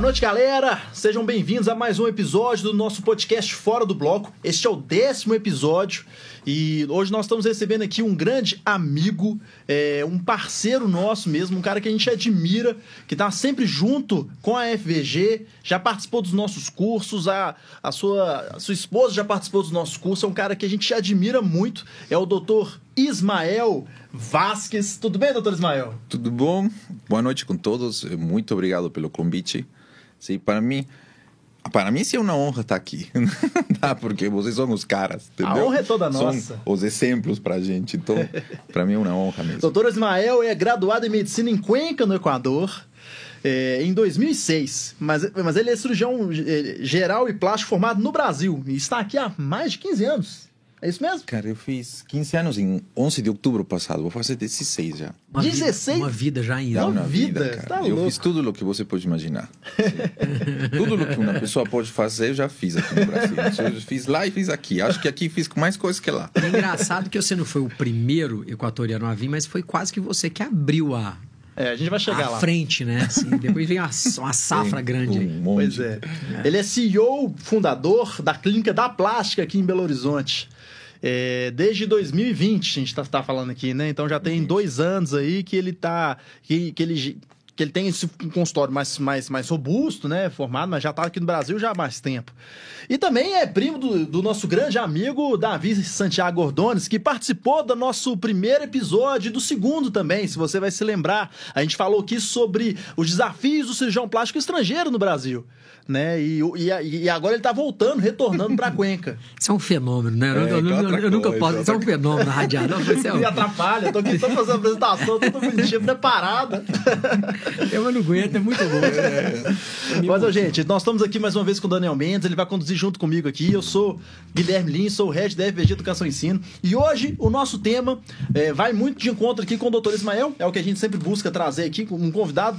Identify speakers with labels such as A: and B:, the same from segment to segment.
A: Boa noite, galera! Sejam bem-vindos a mais um episódio do nosso podcast Fora do Bloco. Este é o décimo episódio e hoje nós estamos recebendo aqui um grande amigo, é, um parceiro nosso mesmo, um cara que a gente admira, que está sempre junto com a FVG, já participou dos nossos cursos, a, a, sua, a sua esposa já participou dos nossos cursos, é um cara que a gente admira muito, é o doutor Ismael Vasques. Tudo bem, doutor Ismael?
B: Tudo bom? Boa noite com todos. Muito obrigado pelo convite. Sim, para mim, para mim sim é uma honra estar aqui, tá? Porque vocês são os caras, entendeu?
A: A honra é toda
B: são
A: nossa.
B: os exemplos para a gente, então para mim é uma honra mesmo.
A: Doutor Ismael é graduado em medicina em Cuenca, no Equador. É, em 2006, mas, mas ele é cirurgião é, geral e plástico formado no Brasil e está aqui há mais de 15 anos. É isso mesmo?
B: Cara, eu fiz 15 anos em 11 de outubro passado. Vou fazer 16 já.
C: Uma
A: 16?
C: Vida, uma vida já ainda.
B: É
A: Uma vida,
B: vida, cara.
A: tá
B: eu
A: louco.
B: fiz tudo o que você pode imaginar. tudo o que uma pessoa pode fazer, eu já fiz aqui no Brasil. Eu fiz lá e fiz aqui. Acho que aqui fiz com mais coisas que lá.
C: É engraçado que você não foi o primeiro equatoriano a vir, mas foi quase que você que abriu a,
A: É, a gente vai chegar
C: a
A: lá.
C: frente, né? Assim, depois vem uma, uma safra
B: Tem
C: grande aí.
B: Um monte.
A: Pois é. Ele é CEO, fundador da Clínica da Plástica aqui em Belo Horizonte. É, desde 2020, a gente tá, tá falando aqui, né? Então já tem dois anos aí que ele tá. Que, que ele. Que ele tem esse consultório mais, mais, mais robusto, né? Formado, mas já tá aqui no Brasil já há mais tempo. E também é primo do, do nosso grande amigo Davi Santiago Gordones, que participou do nosso primeiro episódio e do segundo também, se você vai se lembrar. A gente falou aqui sobre os desafios do cirurgião plástico estrangeiro no Brasil. Né? E, e, e agora ele tá voltando, retornando pra Cuenca.
C: Isso é um fenômeno, né? Eu,
B: É,
C: eu- eu-
B: outra
C: eu nunca posso. Isso é um fenômeno na radiada. Não, isso é,
A: Me atrapalha, tô aqui tô fazendo apresentação, tô bonitinha, preparada.
C: eu não aguento, é muito bom.
A: Mas, ó, gente, nós estamos aqui mais uma vez com o Daniel Mendes, ele vai conduzir junto comigo aqui. Eu sou Guilherme Lins, sou o head da FVG Educação e Ensino. E hoje o nosso tema é, vai muito de encontro aqui com o doutor Ismael, é o que a gente sempre busca trazer aqui, um convidado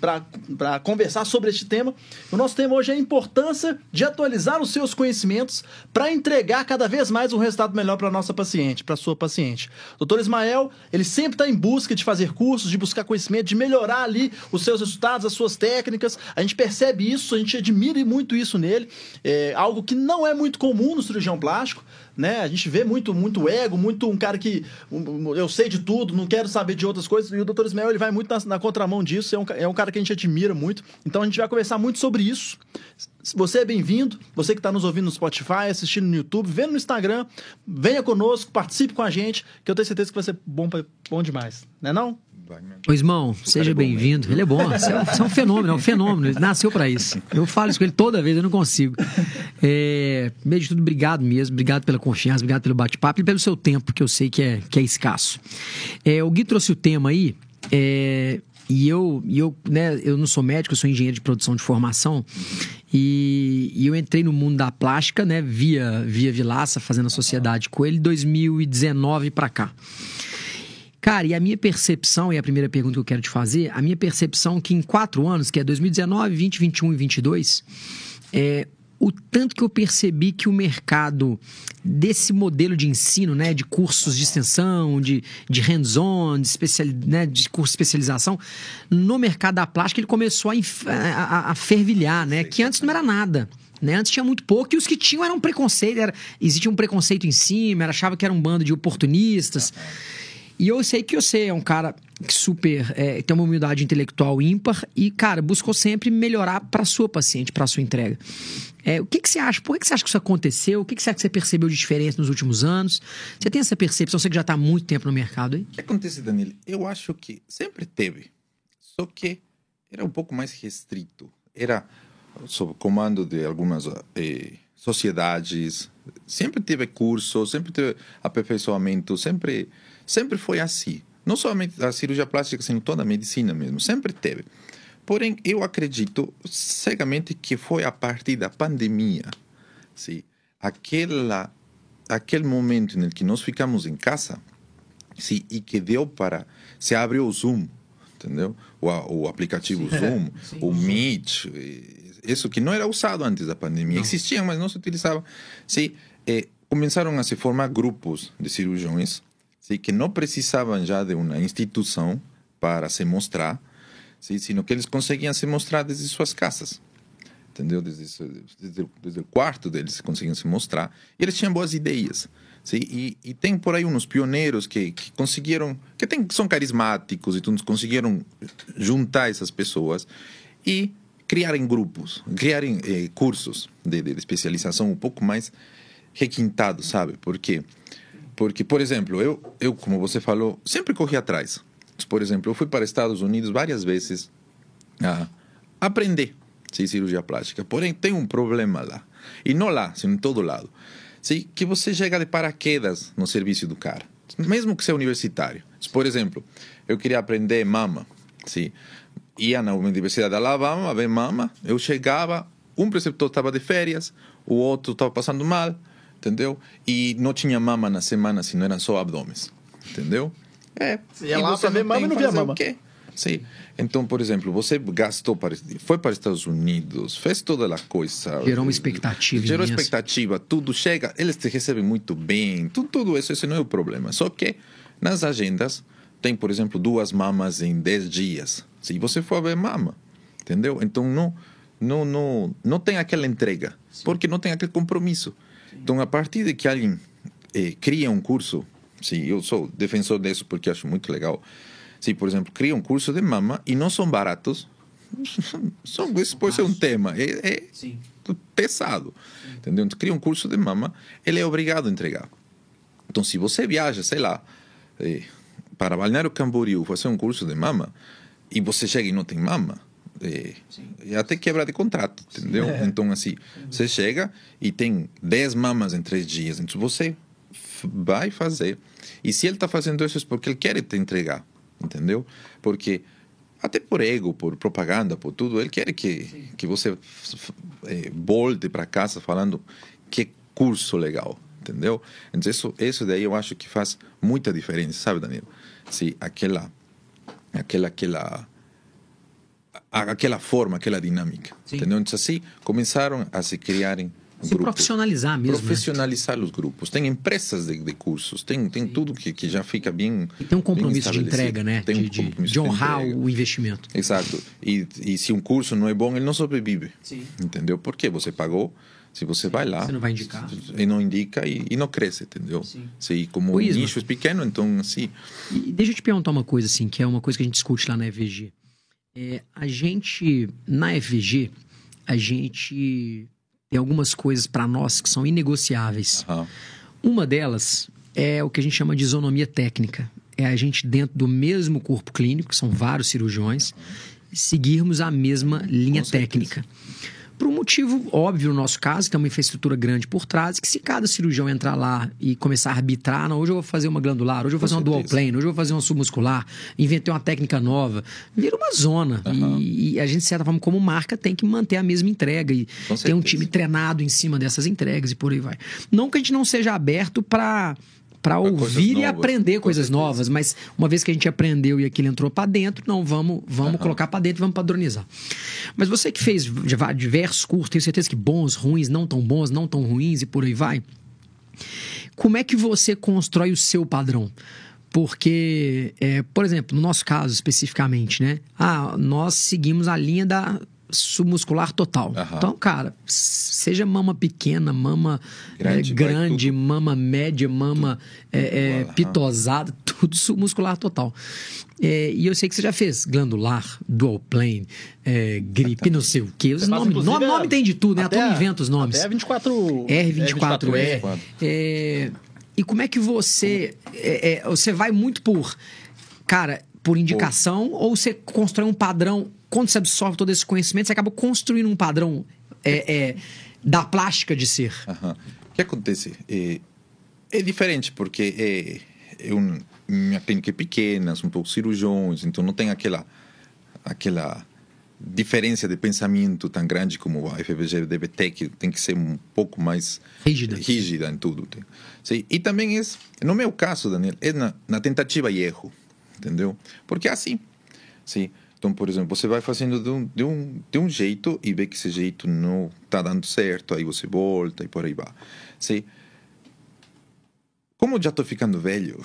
A: para conversar sobre este tema. O nosso tema hoje é a importância de atualizar os seus conhecimentos para entregar cada vez mais um resultado melhor para nossa paciente, para sua paciente. Doutor Ismael, ele sempre está em busca de fazer cursos, de buscar conhecimento, de melhorar ali os seus resultados, as suas técnicas. A gente percebe isso, a gente admira muito isso nele. É algo que não é muito comum no cirurgião plástico. Né? A gente vê muito, muito ego, muito um cara que um, eu sei de tudo, não quero saber de outras coisas. E o Dr. Ismael ele vai muito na, na contramão disso. É um, é um cara que a gente admira muito. Então a gente vai conversar muito sobre isso. Você é bem-vindo, você que está nos ouvindo no Spotify, assistindo no YouTube, vendo no Instagram, venha conosco, participe com a gente, que eu tenho certeza que vai ser bom, pra- bom demais. Não é não?
C: Ô, Ismão, seja
B: é
C: bem-vindo. Ele é bom. Você é, um, é um fenômeno, é um fenômeno. Ele nasceu pra isso. Eu falo isso com ele toda vez, eu não consigo. É, primeiro de tudo, obrigado mesmo. Obrigado pela confiança, obrigado pelo bate-papo e pelo seu tempo, que eu sei que é, que é escasso. É, o Gui trouxe o tema aí. é, e eu, e eu, né, eu não sou médico, eu sou engenheiro de produção de formação. E, e eu entrei no mundo da plástica, né, via, via Vilaça, fazendo a sociedade com ele, 2019 pra cá. Cara, e a minha percepção, e a primeira pergunta que eu quero te fazer, a minha percepção é que em quatro anos, que é 2019, 20, 21 e 22, é, o tanto que eu percebi que o mercado desse modelo de ensino, né, de cursos de extensão, de, de hands-on, de, né, de curso de especialização, no mercado da plástica ele começou a, a, a- fervilhar, né, que antes não era nada. Né? Antes tinha muito pouco e os que tinham eram preconceito, era, existia um preconceito em cima, era, achava que era um bando de oportunistas. E eu sei que você é um cara que super é, tem uma humildade intelectual ímpar e, cara, buscou sempre melhorar para sua paciente, para sua entrega. É, o que, que você acha? Por que, que você acha que isso aconteceu? O que, que você acha que você percebeu de diferença nos últimos anos? Você tem essa percepção? Você que já está há muito tempo no mercado aí?
B: O que acontece, Danilo? Eu acho que sempre teve, só que era um pouco mais restrito. Era sob comando de algumas eh, sociedades. Sempre teve curso, sempre teve aperfeiçoamento, sempre, sempre foi assim. Não somente a cirurgia plástica, sino toda a medicina mesmo, sempre teve. Porém, eu acredito cegamente que foi a partir da pandemia, sim, aquela, aquele momento em que nós ficamos em casa, sim, e que deu para se abriu o Zoom, entendeu? O, o aplicativo Zoom, o Meet, isso que não era usado antes da pandemia, existia, mas não se utilizava. Sim, eh, começaram a se formar grupos de cirurgiões, sim, que não precisavam já de uma instituição para se mostrar, sim, sino que eles conseguiam se mostrar desde suas casas. Entendeu? Desde, desde, desde o quarto deles conseguiam se mostrar. E eles tinham boas ideias. Sim, e, e, tem por aí uns pioneiros que, que conseguiram, que tem, são carismáticos e tudo, conseguiram juntar essas pessoas e criarem grupos, criarem eh, cursos de, de, especialização um pouco mais requintados, sabe? Por quê? Porque, por exemplo, eu, eu, como você falou, sempre corri atrás. Por exemplo, eu fui para Estados Unidos várias vezes a aprender sim, cirurgia plástica. Porém, tem um problema lá. E não lá, sino em todo lado sim, que você chega de paraquedas no serviço do cara, mesmo que seja universitário. Por exemplo, eu queria aprender mama, sim, ia na Universidade de Alabama, ver mama, eu chegava, um preceptor estava de férias, o outro estava passando mal, entendeu? E não tinha mama na semana, se não eram só abdômenes, entendeu?
A: É. Você ia lá para ver mama e não via mama. O
B: quê? Sim. Então, por exemplo, você gastou para foi para os Estados Unidos, fez toda a coisa.
C: Gerou uma expectativa.
B: Gerou expectativa, tudo chega, eles te recebem muito bem, tudo, tudo isso, esse não é o problema. Só que nas agendas tem, por exemplo, duas mamas em 10 dias. Se você for ver mama, entendeu? Então não não não não tem aquela entrega, Sim. porque não tem aquele compromisso. Sim. Então a partir de que alguém eh, cria um curso, sim, eu sou defensor disso porque acho muito legal se, por exemplo, cria um curso de mama e não são baratos, são, esse pode ser um tema. É, é pesado. Sim. Entendeu? Então, cria um curso de mama, ele é obrigado a entregar. Então, se você viaja, sei lá, eh, para Balneário Camboriú fazer um curso de mama, e você chega e não tem mama, é, até quebra de contrato, entendeu? É. Então, assim, você chega e tem 10 mamas em 3 dias, então você vai fazer. E se ele está fazendo isso é porque ele quer te entregar entendeu? Porque até por ego, por propaganda, por tudo, ele quer que, que você é, volte para casa falando que curso legal, entendeu? Então isso, isso daí eu acho que faz muita diferença, sabe, Danilo? Se aquela, aquela, aquela, aquela forma, aquela dinâmica, Sim. entendeu? Então assim começaram a se criarem
C: se grupos. profissionalizar mesmo.
B: Né? Profissionalizar né? os grupos. Tem empresas de, de cursos, tem, tem tudo que, que já fica bem.
C: E tem um compromisso de entrega, né? Tem de, um de, de honrar de o investimento.
B: Exato. E, e se um curso não é bom, ele não sobrevive. Sim. Entendeu? Porque você pagou. Se você vai lá.
C: Você não vai indicar.
B: E não indica e, e não cresce, entendeu? Sim. Se, como o nicho é pequeno, então assim.
C: E deixa eu te perguntar uma coisa, assim, que é uma coisa que a gente discute lá na EVG. É, a gente, na EVG, a gente tem algumas coisas para nós que são inegociáveis. Uhum. Uma delas é o que a gente chama de isonomia técnica. É a gente, dentro do mesmo corpo clínico, que são vários cirurgiões, seguirmos a mesma linha técnica. Por um motivo óbvio no nosso caso, que tem uma infraestrutura grande por trás, que se cada cirurgião entrar lá e começar a arbitrar, não, hoje eu vou fazer uma glandular, hoje eu vou fazer uma dual plane, hoje eu vou fazer uma submuscular, inventei uma técnica nova, vira uma zona. Uhum. E, e, a gente, de certa forma, como marca, tem que manter a mesma entrega e ter um time treinado em cima dessas entregas e por aí vai. Não que a gente não seja aberto para para ouvir e aprender coisas novas, mas uma vez que a gente aprendeu e aquilo entrou para dentro, não vamos vamos uhum. colocar para dentro, vamos padronizar. Mas você que fez diversos cursos, tenho certeza que bons, ruins, não tão bons, não tão ruins e por aí vai. Como é que você constrói o seu padrão? Porque, é, por exemplo, no nosso caso especificamente, né? Ah, nós seguimos a linha da submuscular total. Uhum. Então, cara, seja mama pequena, mama grande, é, grande mama média, mama é, é, pitosada, tudo submuscular total. É, e eu sei que você já fez glandular, dual plane, é, gripe, não sei o quê. Os nomes, nome, nome tem de tudo, né? Até, Até inventa os nomes.
A: Até 24...
C: R24, R24 é. e como é que você... você vai muito por... Cara, por indicação Pô. ou você constrói um padrão quando você absorve todo esse conhecimento, você acaba construindo um padrão é, é, da plástica de ser.
B: Uhum. O que acontece? É, é diferente, porque é, um, minha clínica é pequena, são poucos cirurgiões, então não tem aquela, aquela diferença de pensamento tão grande como a FBG deve ter, que tem que ser um pouco mais
C: rígida,
B: rígida em tudo. Sim, e também é, no meu caso, Daniel, é na, na tentativa e erro, entendeu? Porque é assim, sim, então, por exemplo, você vai fazendo de um, de um, de um jeito e vê que esse jeito não está dando certo, aí você volta e por aí vai. Você, como eu já tô ficando velho.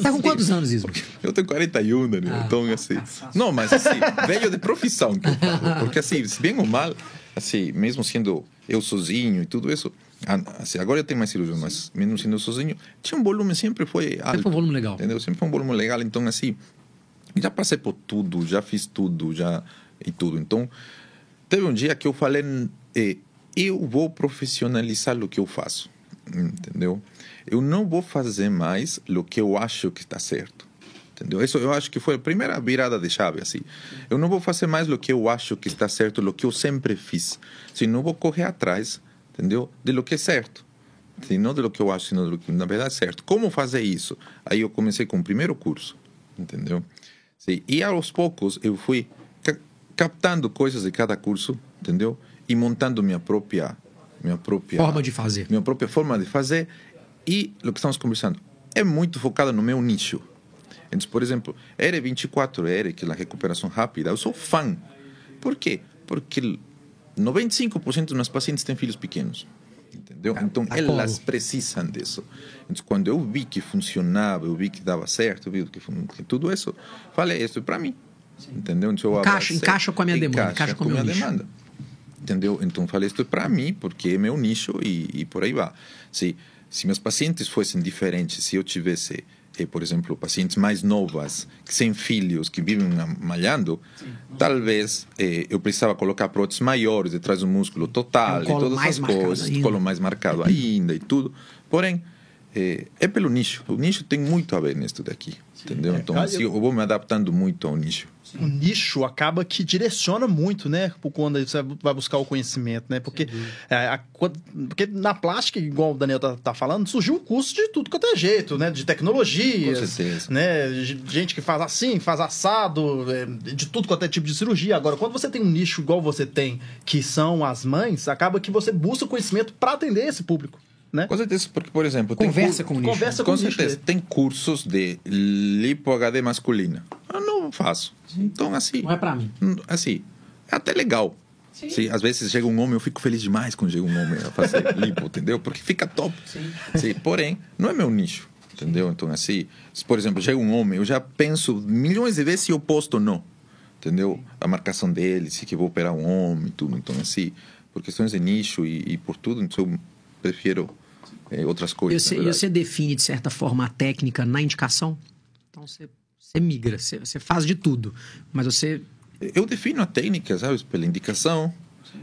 C: Tá com quantos anos, Isma?
B: Eu tenho 41, Daniel.
C: Ah,
B: então, assim. Não, mas assim, velho de profissão que eu falo. Porque, assim, se bem ou mal, assim, mesmo sendo eu sozinho e tudo isso. ah, Assim, agora eu tenho mais cirurgião, mas mesmo sendo sozinho, tinha um volume, sempre foi alto.
C: Sempre um volume legal.
B: Entendeu? Sempre foi um volume legal. Então, assim, já passei por tudo, já fiz tudo, já. e tudo. Então, teve um dia que eu falei, eh, eu vou profissionalizar o que eu faço. Entendeu? Eu não vou fazer mais o que eu acho que está certo. Entendeu? Isso eu acho que foi a primeira virada de chave, assim. Eu não vou fazer mais o que eu acho que está certo, o que eu sempre fiz. Assim, não vou correr atrás, entendeu? De lo que é certo. Assim, não de lo que eu acho, sino de lo que na verdade é certo. Como fazer isso? Aí eu comecei com o primeiro curso, entendeu? Sim, e aos poucos eu fui ca captando coisas de cada curso, entendeu? E montando minha própria minha própria
C: Forma de fazer.
B: minha própria forma de fazer e o que estamos conversando é muito focado no meu nicho. Então, por exemplo, R24R, que é a recuperação rápida, eu sou fã. Por quê? Porque 95% dos meus pacientes têm filhos pequenos. Entendeu? Então,
C: tá
B: elas precisam disso. Então, quando eu vi que funcionava, eu vi que dava certo, eu vi que, que tudo isso, falei, isso é para mim. Entendeu? Então, eu
C: Encaixa- encaixa com a minha demanda, encaixa com o
B: a
C: meu nicho.
B: demanda. Entendeu? Então falei isso para mim, porque é meu nicho e, e por aí vai. Se, se meus pacientes fossem diferentes, se eu tivesse, por exemplo, pacientes mais novas, sem filhos, que vivem malhando, talvez eh, eu precisava colocar próteses maiores detrás do músculo total
C: É um
B: e todas essas coisas,
C: ainda.
B: colo mais marcado ainda e tudo. Porém, eh, é pelo nicho. O nicho tem muito a ver nisso daqui. Entendeu? Então,
A: cara,
B: assim,
A: eu
B: vou me adaptando muito ao nicho.
A: O nicho acaba que direciona muito, né? por Quando você vai buscar o conhecimento, né? Porque, é, a- porque na plástica, igual o Daniel tá, tá falando, surgiu um curso de tudo quanto é jeito, né? De tecnologias,
B: Com certeza.
A: né? De Gente que faz assim, faz assado, é, de tudo quanto é tipo de cirurgia. Agora, quando você tem um nicho igual você tem, que são as mães, acaba que você busca conhecimento para atender esse público, né?
B: Com certeza, porque, por exemplo, tem
C: Conversa com o nicho.
A: Conversa
B: Com
A: com o nicho
B: certeza.
A: dele.
B: Tem cursos de lipo HD masculina. Eu não faço. Então, assim.
C: Não é pra mim.
B: hum, Assim, é até legal. Sim. às vezes chega um homem, eu fico feliz demais quando chega um homem a fazer lipo, entendeu? Porque fica top. Sim. Porém, não é meu nicho, entendeu? Então, assim, se, por exemplo, chega um homem, eu já penso milhões de vezes se eu posto ou não, entendeu? A marcação dele, se que vou operar um homem e tudo. Então, assim, por questões de nicho e, e por tudo, então eu prefiro eh, outras coisas.
C: você, e
B: verdade.
C: você define, de certa forma, a técnica na indicação? Então você, você migra, você, você faz de tudo. Mas você.
B: Eu defino a técnica, sabe, pela indicação.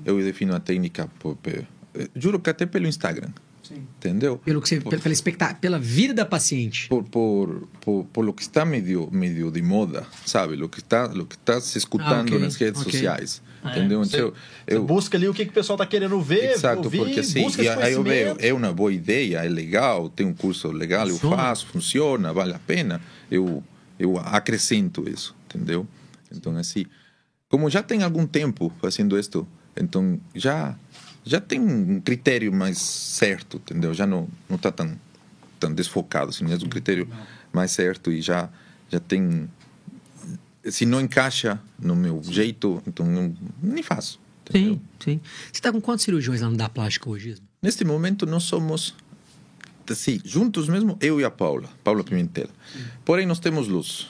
B: Eu defino a técnica, por, por- eh, juro que até pelo Instagram. Entendeu?
C: Pelo que você,
B: Por-
C: pela, expecta, pela vida da paciente.
B: por, por, por, por lo que está medio, medio de moda, sabe? Lo que está, lo que está se escutando
C: Ah, ok,
B: nas redes
C: ok.
B: sociais,
A: É,
B: entendeu?
A: você-
B: Então,
A: Você
B: eu,
A: busca ali o que, que o pessoal tá querendo ver,
B: Exato,
A: ouvir,
B: porque assim, e aí eu vejo, é uma boa ideia, é legal, tem um curso legal, eu
C: Funciona.
B: faço, funciona, vale a pena, eu, eu acrescento isso, entendeu? Então, assim, como já tem algum tempo fazendo isto, então já já tem um critério mais certo, entendeu? Já não não está tão tão desfocado, assim, é um critério mais certo e já já tem se não encaixa no meu jeito, então não, nem faço. entendeu?
C: Sim, sim. Você está com quantos cirurgiões lá no da plástica hoje?
B: Neste momento nós somos assim, juntos mesmo, eu e a Paula, Paula Pimentel. Porém nós temos os,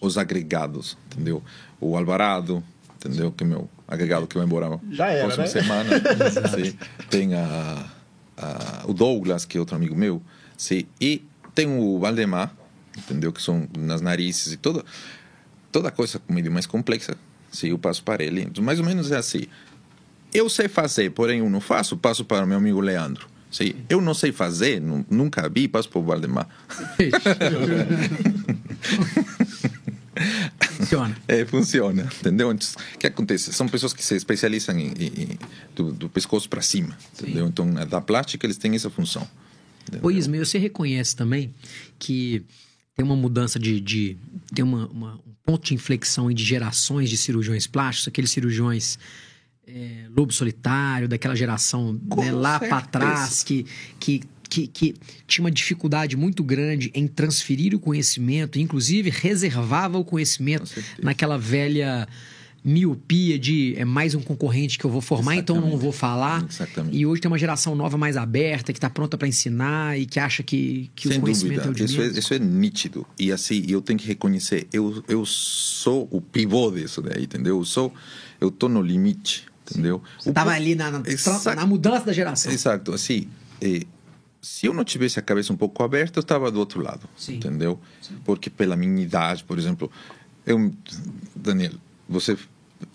B: os agregados, entendeu? O Alvarado, entendeu? Que é meu agregado que vai embora
A: Já era,
B: próxima
A: né?
B: semana. sim. Tem a, a- o Douglas, que é outro amigo meu. Sim. E tem o Valdemar, entendeu? Que são nas narizes e toda, toda coisa meio mais complexa. Sim, eu passo para ele. Então, mais ou menos é assim. Eu sei fazer, porém eu não faço, passo para o meu amigo Leandro. Sim, eu não sei fazer, nu- nunca vi, passo para o Valdemar.
C: Funciona.
B: É, funciona, entendeu? Então, o que acontece? São pessoas que se especializam em, em- do, do pescoço para cima, entendeu? Então, na- da plástica, eles têm essa função.
C: Ô Isma, você reconhece também que tem uma mudança de. de tem uma, uma- um ponto de inflexão de gerações de cirurgiões plásticos, aqueles cirurgiões é, lobo solitário, daquela geração né, lá para trás, que, que, que, que tinha uma dificuldade muito grande em transferir o conhecimento, inclusive reservava o conhecimento naquela velha. miopia de é mais um concorrente que eu vou formar, então não vou falar.
B: Exatamente.
C: E hoje tem uma geração nova mais aberta, que está pronta para ensinar e que acha que, que
B: Sem
C: o conhecimento
B: dúvida,
C: é o de
B: isso é, isso é nítido. E assim, eu tenho que reconhecer, eu, eu sou o pivô disso daí, entendeu? Eu sou, eu tô no limite, entendeu?
C: Você
B: O
C: estava ali na, na,
B: Exato.
C: na mudança da geração.
B: Exato, assim, eh, se eu não tivesse a cabeça um pouco aberta, eu estava do outro lado,
C: Sim.
B: entendeu? Porque pela minha idade, por exemplo, eu, Daniel, você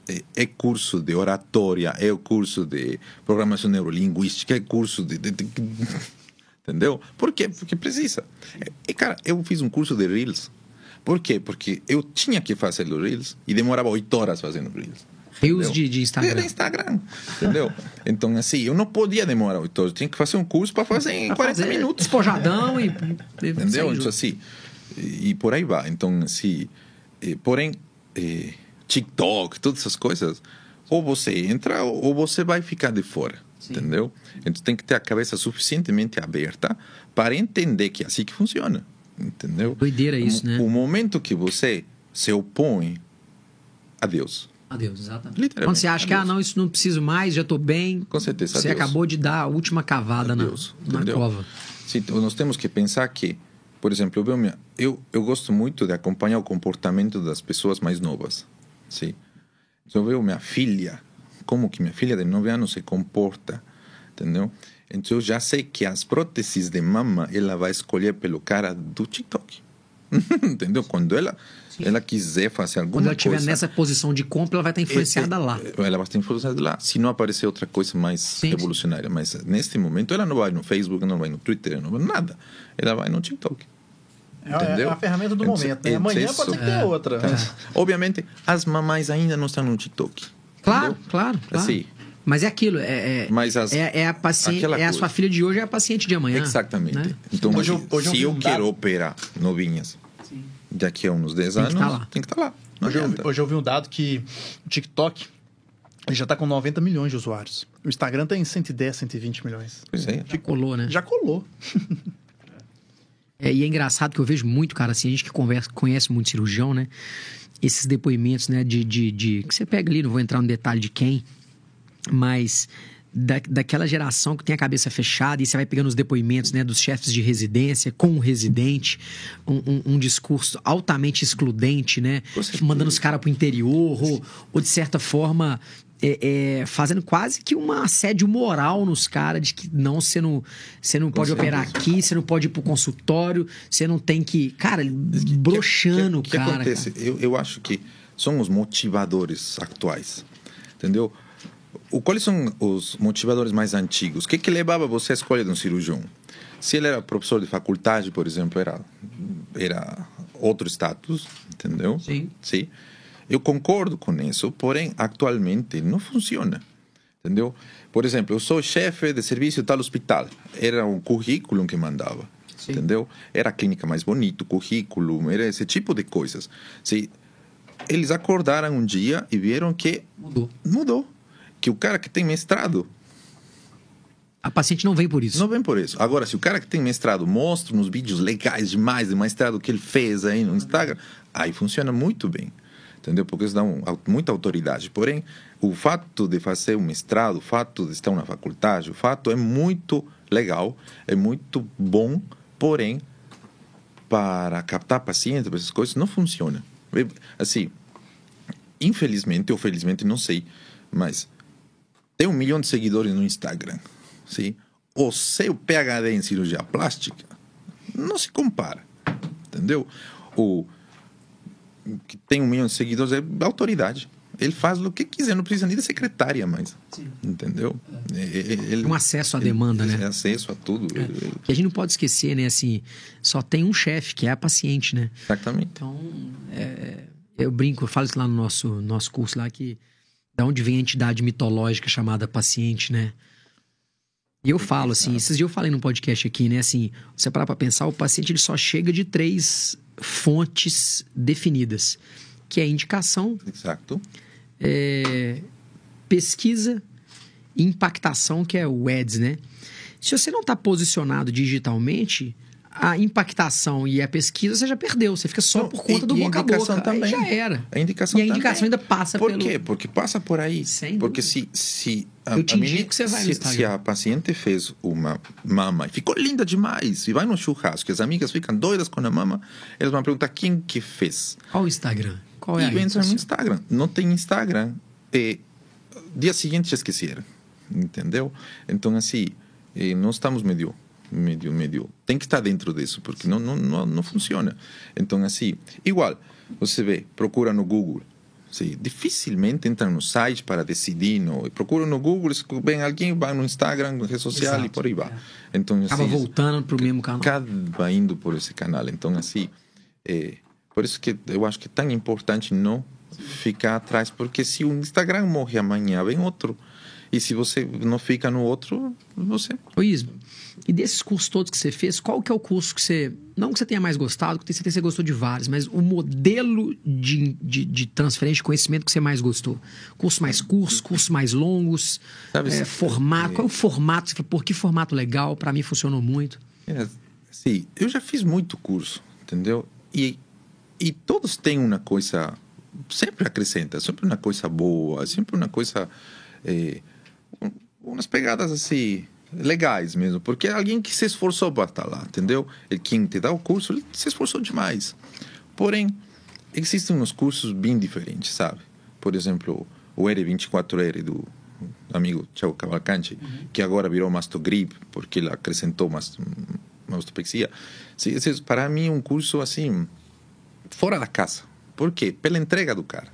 B: é, é curso de oratória, é o curso de programação neurolinguística, é curso de, de- de- entendeu? Por quê? Porque precisa. E cara, eu fiz um curso de reels. Por quê? Porque eu tinha que fazer os reels e demorava oito horas fazendo reels. Entendeu?
C: de- de Instagram.
B: Era Instagram, entendeu? Então, assim, eu não podia demorar oito horas. Eu tinha que fazer um curso para fazer em
C: Pra
B: 40
C: fazer
B: minutos.
C: Despojadão e. e
B: Entendeu? Então, assim, e, e por aí vai. Então, assim, eh, porém, eh, TikTok, todas essas coisas, ou você entra ou você vai ficar de fora. Entendeu? Então tem que ter a cabeça suficientemente aberta para entender que é assim que funciona. Entendeu?
C: Doideira isso,
B: o,
C: né?
B: O momento que você se opõe a Deus,
C: Adeus, exatamente.
B: Literalmente,
C: Quando você acha que, ah, não, isso não preciso mais, já tô bem.
B: Com certeza,
C: Você
B: adeus.
C: acabou de dar a última cavada na,
B: Deus,
C: na
B: entendeu?
C: cova.
B: Sim, então nós temos que pensar que, por exemplo, eu, eu gosto muito de acompanhar o comportamento das pessoas mais novas. Sim. Então eu vejo minha filha, como que minha filha de 9 anos se comporta, entendeu? Então eu já sei que as próteses de mama ela vai escolher pelo cara do TikTok. entendeu? Quando ela ela quiser fazer alguma
C: Quando ela estiver
B: coisa,
C: nessa posição de compra, ela vai estar influenciada
B: é,
C: lá.
B: é, Ela vai estar influenciada lá. Se não aparecer outra coisa mais
C: Sim,
B: revolucionária. Mas neste momento ela não vai no Facebook, não vai no Twitter, não vai nada. Ela vai no TikTok.
A: É, é
B: Entendeu?
A: a ferramenta do
B: Então,
A: momento. Né?
B: é
A: Amanhã pode ser que tenha outra.
B: Tá. Obviamente, as mamães ainda não estão no TikTok.
C: Claro,
B: entendeu?
C: claro, claro.
B: Assim,
C: Mas é aquilo, é, é,
B: Mas as-
C: é, é a paciente, é a
B: coisa.
C: sua filha de hoje, é a paciente de amanhã.
B: Exatamente.
C: né?
B: Então,
A: Hoje eu- hoje eu
B: se eu
A: um
B: quero operar novinhas daqui a uns 10
C: Tem que
B: anos,
C: tá lá.
B: tem que estar lá. Não
A: Hoje eu, hoje eu vi um dado que o TikTok já tá com 90 milhões de usuários. O Instagram tem 110, 120 milhões.
B: Pois é.
C: Já colou, né?
A: Já colou.
C: É, e é engraçado que eu vejo muito, cara, assim, a gente que conversa, conhece muito cirurgião, né? Esses depoimentos, né, de, de, de- Que você pega ali, não vou entrar no detalhe de quem, mas da, daquela geração que tem a cabeça fechada e você vai pegando os depoimentos, né, dos chefes de residência com o residente, um, um- um discurso altamente excludente, né? Mandando os caras pro interior, ou, ou de certa forma. é, é, fazendo quase que um assédio moral nos caras de que não, você não, você não pode operar aqui, você não pode ir pro consultório, você não tem que. Cara, broxando o
B: O que, que
C: cara.
B: acontece? Eu, eu acho que são os motivadores atuais. Entendeu? O, quais são os motivadores mais antigos? O que, que levava você à escolha de um cirurgião? Se ele era professor de faculdade, por exemplo, era, era outro status, entendeu?
C: Sim.
B: Sim. Eu concordo com isso, porém, atualmente não funciona. Entendeu? Por exemplo, eu sou chefe de serviço de tal hospital. Era um currículo que mandava.
C: Sim.
B: Entendeu? Era a clínica mais bonita, o currículo, era esse tipo de coisas. Se eles acordaram um dia e viram que
C: Mudou.
B: mudou. Que o cara que tem mestrado
C: A paciente não vem por isso.
B: não vem por isso. Agora, se o cara que tem mestrado mostra nos vídeos legais demais de mestrado que ele fez aí no Instagram, aí funciona muito bem. Entendeu? Porque isso dá um, muita autoridade. Porém, o fato de fazer um mestrado, o fato de estar na faculdade, o fato é muito legal, é muito bom, porém, para captar paciente, para essas coisas, não funciona. Assim, infelizmente ou felizmente, não sei, mas tem um milhão de seguidores no Instagram, sim? O seu PhD em cirurgia plástica não se compara, entendeu? O que tem um milhão de seguidores é autoridade. Ele faz o que quiser, não precisa nem da secretária mais, entendeu? É, é, Ele,
C: Um acesso à demanda,
B: ele-
C: né?
B: Acesso a tudo. Ele- ele-
C: E a gente não pode esquecer, né? Assim, só tem um chefe, que é a paciente, né?
B: Exatamente.
C: Então, é, eu brinco, eu falo isso lá no nosso, nosso curso lá, que da onde vem a entidade mitológica chamada paciente, né? E eu falo assim, esses dias eu falei num podcast aqui, né? Assim, você parar pra pensar, o paciente ele só chega de três fontes definidas, que é indicação,
B: Exato.
C: é, pesquisa e impactação, que é o ads, né? Se você não está posicionado digitalmente, a impactação e a pesquisa você já perdeu. Você fica só
B: Não,
C: por conta
B: e-
C: do
B: e a
C: boca a
B: indicação
C: boca. Aí
B: também.
C: já era.
B: A indicação
C: e a indicação
B: também.
C: ainda passa
B: Por
C: pelo...
B: quê? Porque passa por aí.
C: Sem
B: Porque
C: dúvida.
B: se, se a,
C: Eu te
B: a menina-
C: indico que você vai
B: se, se a paciente fez uma mama e ficou linda demais e vai no churrasco, as amigas ficam doidas com a mama, elas vão perguntar quem que fez.
C: Qual o Instagram? Qual é a
B: e
C: rede
B: entra no? Instagram. Não tem Instagram. E dia seguinte já esqueceram. Entendeu? Então, assim, nós estamos meio, meio, meio. Tem que estar dentro disso, porque não, não, não, não funciona. Então, assim, igual, você vê, procura no Google. Sim, dificilmente entra no site para decidir. No, procura no Google, vem alguém, vai no Instagram, na rede social
C: Exato,
B: e por aí vai.
C: é.
B: Então,
C: Acaba
B: assim,
C: voltando pro mesmo canal.
B: acaba indo por esse canal. Então, assim, é, por isso que eu acho que é tão importante não ficar atrás, porque se o Instagram morre amanhã, vem outro. E se você não fica no outro, você.
C: Ô Ismo, e desses cursos todos que você fez, qual que é o curso que você. Não que você tenha mais gostado, que você gostou de vários, mas o modelo de, de, de transferência de conhecimento que você mais gostou? Cursos mais curtos, cursos mais longos,
B: Sabe,
C: é, formato. Qual é o formato? Você falou, por que formato legal? Para mim funcionou muito.
B: É, assim, eu já fiz muito curso, entendeu? E, e todos têm uma coisa. Sempre acrescenta, sempre uma coisa boa, sempre uma coisa. É, umas pegadas assim. legais mesmo, porque é alguém que se esforçou para estar lá, entendeu? E quem te dá o curso, ele se esforçou demais. Porém, existem uns cursos bem diferentes, sabe? Por exemplo, o R24R do amigo Thiago Cavalcante, que agora virou Mastogrip, porque ele acrescentou mas, mastopexia. Sim, esse, para mim, é um curso assim, fora da casa. Por quê? Pela entrega do cara.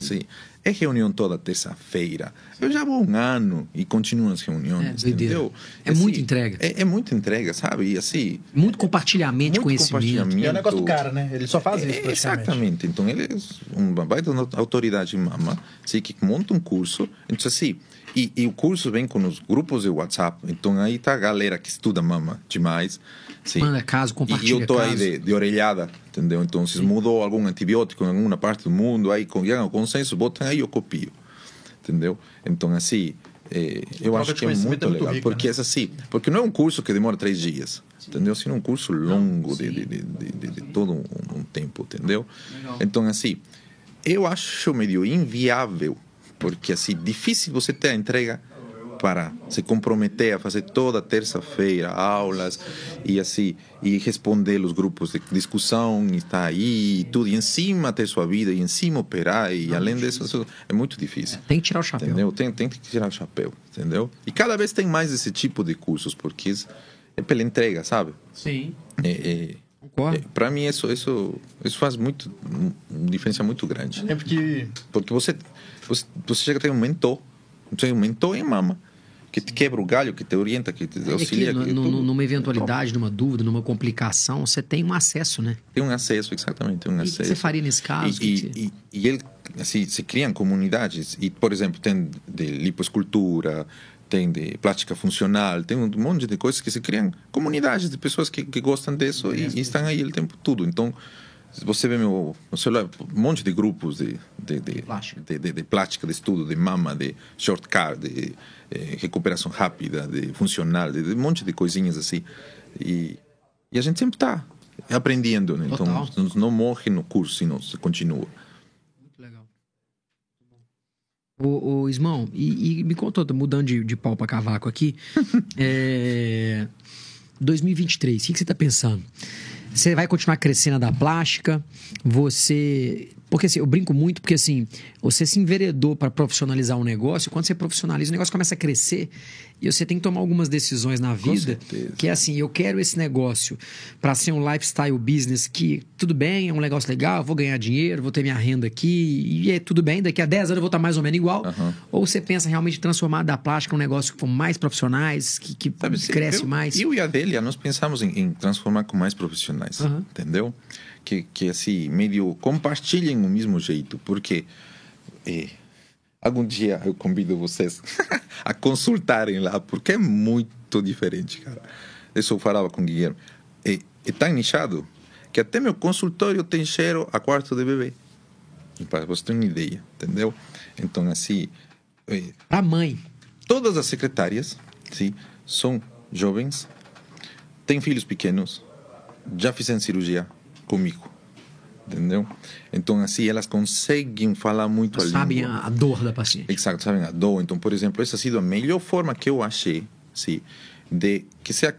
B: Sim. É reunião toda terça-feira. Eu já vou um ano e continuo as reuniões,
C: É,
B: entendeu?
C: É muita entrega.
B: É, é muita entrega, sabe? E assim,
C: Muito compartilhamento
B: muito
C: conhecimento.
B: compartilhamento.
A: E é o negócio do cara, né? Ele só faz isso,
B: É,
A: praticamente.
B: Exatamente. Então, ele é uma baita autoridade mama, assim, que monta um curso. Então, assim, e, e o curso vem com os grupos de WhatsApp. Então, aí tá a galera que estuda mama demais. Sim.
C: Manda caso,
B: E
C: compartilha
B: eu tô aí
C: caso.
B: de, de orelhada, entendeu? Então, se mudou algum antibiótico em alguma parte do mundo, aí com o consenso, botam aí eu copio. Entendeu? Então, assim, é, eu acho que é muito
A: é muito
B: legal.
A: rica,
B: porque
A: né?
B: é assim, porque não é um curso que demora três dias, entendeu? Sino um curso longo de, de, de, de, todo um, um tempo, entendeu? Então, assim, eu acho meio inviável, porque, assim, difícil você ter a entrega para se comprometer a fazer toda terça-feira aulas e assim e responder os grupos de discussão e estar aí e tudo e em cima ter sua vida e em cima operar e além disso isso é muito difícil
C: Tem que tirar o chapéu.
B: entendeu tem, tem que tirar o chapéu entendeu e cada vez tem mais esse tipo de cursos porque é pela entrega sabe
C: Sim.
B: é, é,
C: Concordo.
B: para mim isso isso isso faz muito uma diferença muito grande
A: É porque
B: porque você, você, você chega a ter um mentor. Tem um mentor em mama. Que te quebra o galho, que te orienta, que te auxilia.
C: no-
B: que
C: no-
B: tudo.
C: numa eventualidade, numa dúvida, numa complicação, você tem um acesso, né?
B: Tem um acesso, exatamente. Tem um
C: E o que
B: acesso.
C: você faria nesse caso?
B: E, e, e, e ele, assim, se criam comunidades. E, por exemplo, tem de lipoescultura, tem de plástica funcional, tem um monte de coisas que se criam comunidades de pessoas que, que gostam disso e, e estão aí o tempo todo. Então, se você vê meu, meu celular, um monte de grupos de, de, de,
C: Plástica.
B: de, de, de plástica, de estudo, de mama, de shortcut, de eh, recuperação rápida, de funcional, de, de um monte de coisinhas assim. E, e a gente sempre está aprendendo, né? Então,
C: Total.
B: não, morre no curso, se continua.
C: Muito legal. Ô, ô Ismão, e, e me contou, mudando de, de pau pra cavaco aqui. é, 2023, o que, que você tá pensando? Você vai continuar crescendo da plástica? Você. Porque assim, eu brinco muito, porque assim, você se enveredou para profissionalizar um negócio, quando você profissionaliza, o negócio começa a crescer e você tem que tomar algumas decisões na vida. Que é assim, eu quero esse negócio para ser um lifestyle business que, tudo bem, é um negócio legal, vou ganhar dinheiro, vou ter minha renda aqui, e é tudo bem, daqui a 10 anos eu vou estar mais ou menos igual.
B: Aham.
C: Ou você pensa realmente transformar da plástica um negócio que for mais profissionais, que, que
B: Sabe,
C: cresce
B: eu,
C: mais.
B: Eu e a Adélia, nós pensamos em, em transformar com mais profissionais,
C: Aham.
B: entendeu? Que, que assim, meio compartilhem o mesmo jeito, porque eh, algum dia eu convido vocês a consultarem lá, porque é muito diferente, cara. Isso eu falava com o Guilherme. É, é tão nichado que até meu consultório tem cheiro a quarto de bebê. Para você ter uma ideia, entendeu? Então, assim, eh,
C: Pra mãe.
B: todas as secretárias sim, são jovens, têm filhos pequenos já fizeram cirurgia comigo, entendeu? Então, assim, elas conseguem falar muito a
C: Sabem
B: língua.
C: a, a dor da paciente.
B: Exato, sabem a dor. Então, por exemplo, essa ha sido a melhor forma que eu achei, sim, de que seja,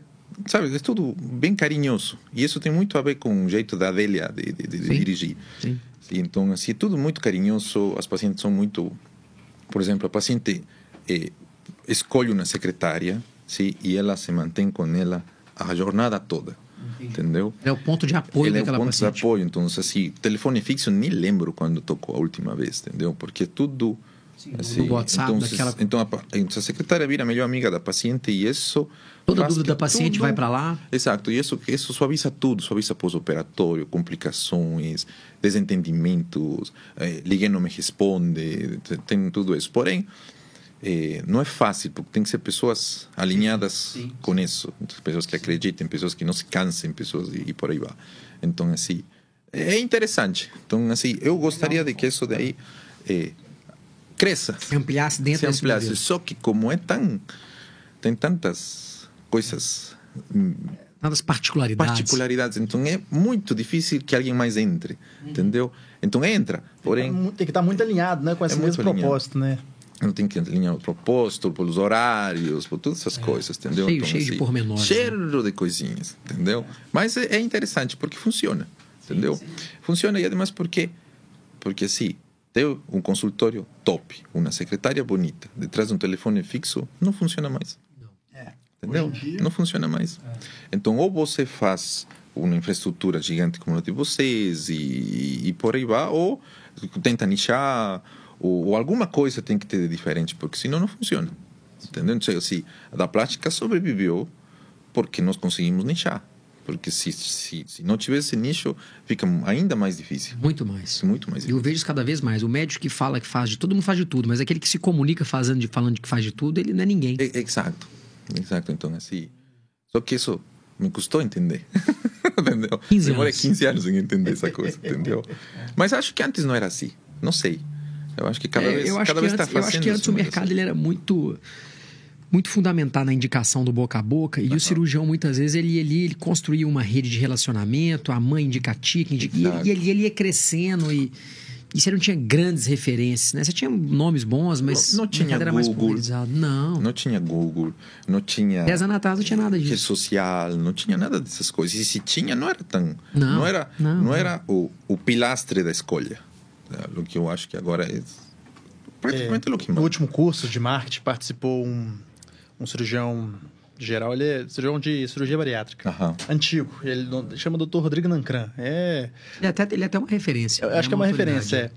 B: sabe, é tudo bem carinhoso. E isso tem muito a ver com o jeito da Adélia de, de, de
C: Sim.
B: dirigir.
C: Sim.
B: Sim, então, assim, é tudo muito carinhoso. As pacientes são muito. Por exemplo, a paciente eh, escolhe uma secretária sim, e ela se mantém com ela a jornada toda. Entendeu?
C: É o ponto de apoio
B: Ele é o
C: daquela
B: ponto de
C: paciente.
B: apoio. Então, assim, telefone fixo, nem lembro quando tocou a última vez, entendeu? Porque tudo. assim,
C: no WhatsApp,
B: então,
C: daquela-
B: então, a, então, a secretária vira a melhor amiga da paciente e isso.
C: Toda dúvida da paciente
B: tudo-
C: vai para lá.
B: Exato, e isso, isso suaviza tudo, suaviza pós-operatório, complicações, desentendimentos, eh, liguei não me responde, te- tem tudo isso. Porém, eh, não é fácil, porque tem que ser pessoas alinhadas com isso, pessoas que acreditem, pessoas que não se cansem, pessoas e, e por aí vai. Então, assim, é interessante. Então, assim, eu gostaria de que isso daí eh, cresça
C: Se ampliasse dentro
B: se ampliasse. Só que como é tão tem tantas coisas hum,
C: Tantas particularidades.
B: particularidades, então é muito difícil que alguém mais entre, entendeu? Então entra, porém
A: Tem que estar muito alinhado, né? Com esse
B: É
A: mesmo
B: alinhado.
A: propósito, né?
B: Não tem que alinhar o propósito, pelos horários, por todas essas coisas, entendeu?
C: Cheio- cheio de pormenores, né?
B: Cheio de coisinhas, entendeu? Mas é, é interessante porque funciona, entendeu? Funciona e además porque porque assim, ter um consultório top, uma secretária bonita, detrás de um telefone fixo, não funciona mais.
A: É.
B: Entendeu?
A: Dia-
B: Não funciona mais. Então, ou você faz uma infraestrutura gigante como a de vocês e, e por aí vai, ou tenta nichar, ou, ou alguma coisa tem que ter de diferente, porque senão não funciona. Entendeu? Então, assim, a da plástica sobreviveu porque nós conseguimos nichar. Porque se, se, se não tivesse nicho, fica ainda mais difícil.
C: Muito mais.
B: Muito mais
C: E eu vejo isso cada vez mais. O médico que fala que faz de tudo, não faz de tudo, mas aquele que se comunica fazendo de, falando de que faz de tudo, ele não é ninguém.
B: E- Exato. Exato. Então, assim. Só que isso me custou entender. entendeu?
C: 15
B: Demorei
C: anos.
B: 15 anos em entender essa coisa, entendeu? Mas acho que antes não era assim. Não sei. Eu acho que cada
C: É,
B: vez
C: eu acho
B: cada
C: que
B: vez está
C: antes, eu
B: fazendo
C: acho que antes o
B: mais
C: mercado
B: assim.
C: ele era muito muito fundamentado na indicação do boca a boca e o cirurgião muitas vezes ele ele, ele construía uma rede de relacionamento, a mãe indica a que indica, e, ele, ele, ele ia crescendo e e você não tinha grandes referências, né? Você tinha nomes bons, mas
B: Não- não tinha
C: era mais
B: Google.
C: pulverizado. Não.
B: Não tinha Google, não tinha
C: Dez anos atrás não tinha nada
B: rede
C: disso.
B: social, não tinha nada dessas coisas. E se tinha, não era tão.
C: Não,
B: era,
C: não.
B: não era o, o pilastre da escolha. É, O que eu acho que agora é praticamente o que
A: No último curso de marketing participou um, um cirurgião geral, ele é cirurgião de cirurgia bariátrica.
B: Aham.
A: Antigo. Ele chama Dr. Rodrigo Nancran. É,
C: Ele é até, ele é até uma referência.
A: eu acho que é uma referência, é.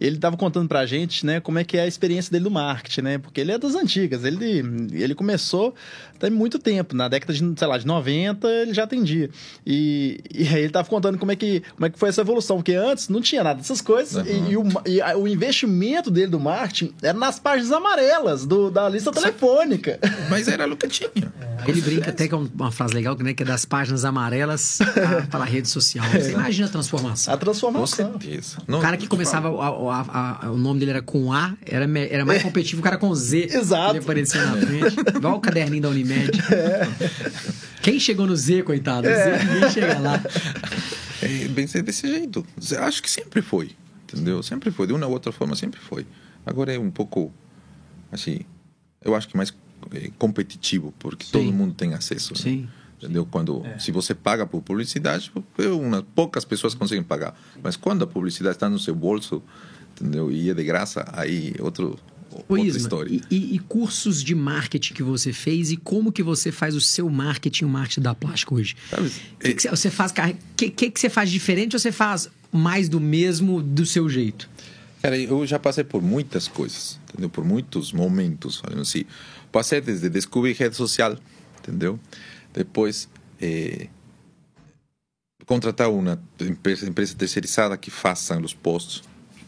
A: Ele estava contando pra gente, né, como é que é a experiência dele no marketing, né? Porque ele é das antigas. Ele, ele começou tem muito tempo, na década de, sei lá, de 90, ele já atendia. E, e aí ele tava contando como é que, como é que foi essa evolução, porque antes não tinha nada dessas coisas
B: Uhum.
A: e, e o, e a- o investimento dele do marketing era nas páginas amarelas do, da lista telefônica.
B: Mas era o que tinha.
C: Ele brinca até que é uma frase legal, né? Que é das páginas amarelas a- para a rede social. Você imagina a transformação.
A: A
B: Com
A: transformação.
B: certeza.
C: O cara que começava, a- a- o nome dele era com A, era, era mais competitivo o cara com Z.
A: Exato.
C: Ele aparecia na frente. Igual o caderninho da Unimed. Quem chegou no Z, coitado? Z, ninguém chega lá.
B: É bem ser desse jeito. Acho que sempre foi. Entendeu? Sempre foi. De uma ou outra forma, sempre foi. Agora é um pouco. Assim. Eu acho que mais é, competitivo, porque
C: Sim.
B: todo mundo tem acesso. né? Entendeu? Quando, Se você paga por publicidade, uma, poucas pessoas conseguem pagar. Mas quando a publicidade está no seu bolso, entendeu? E é de graça, aí é outro,
C: Ô,
B: outra
C: Isma,
B: história.
C: E, e- e cursos de marketing que você fez e como que você faz o seu marketing, o marketing da plástica hoje?
B: Sabe?
C: Que que você faz, O que, que, que você faz diferente ou você faz mais do mesmo do seu jeito?
B: Cara, eu já passei por muitas coisas, entendeu? Por muitos momentos, falando assim. Passei desde descobrir rede social, entendeu? Depois, eh, contratar uma empresa, empresa terceirizada que faça os posts.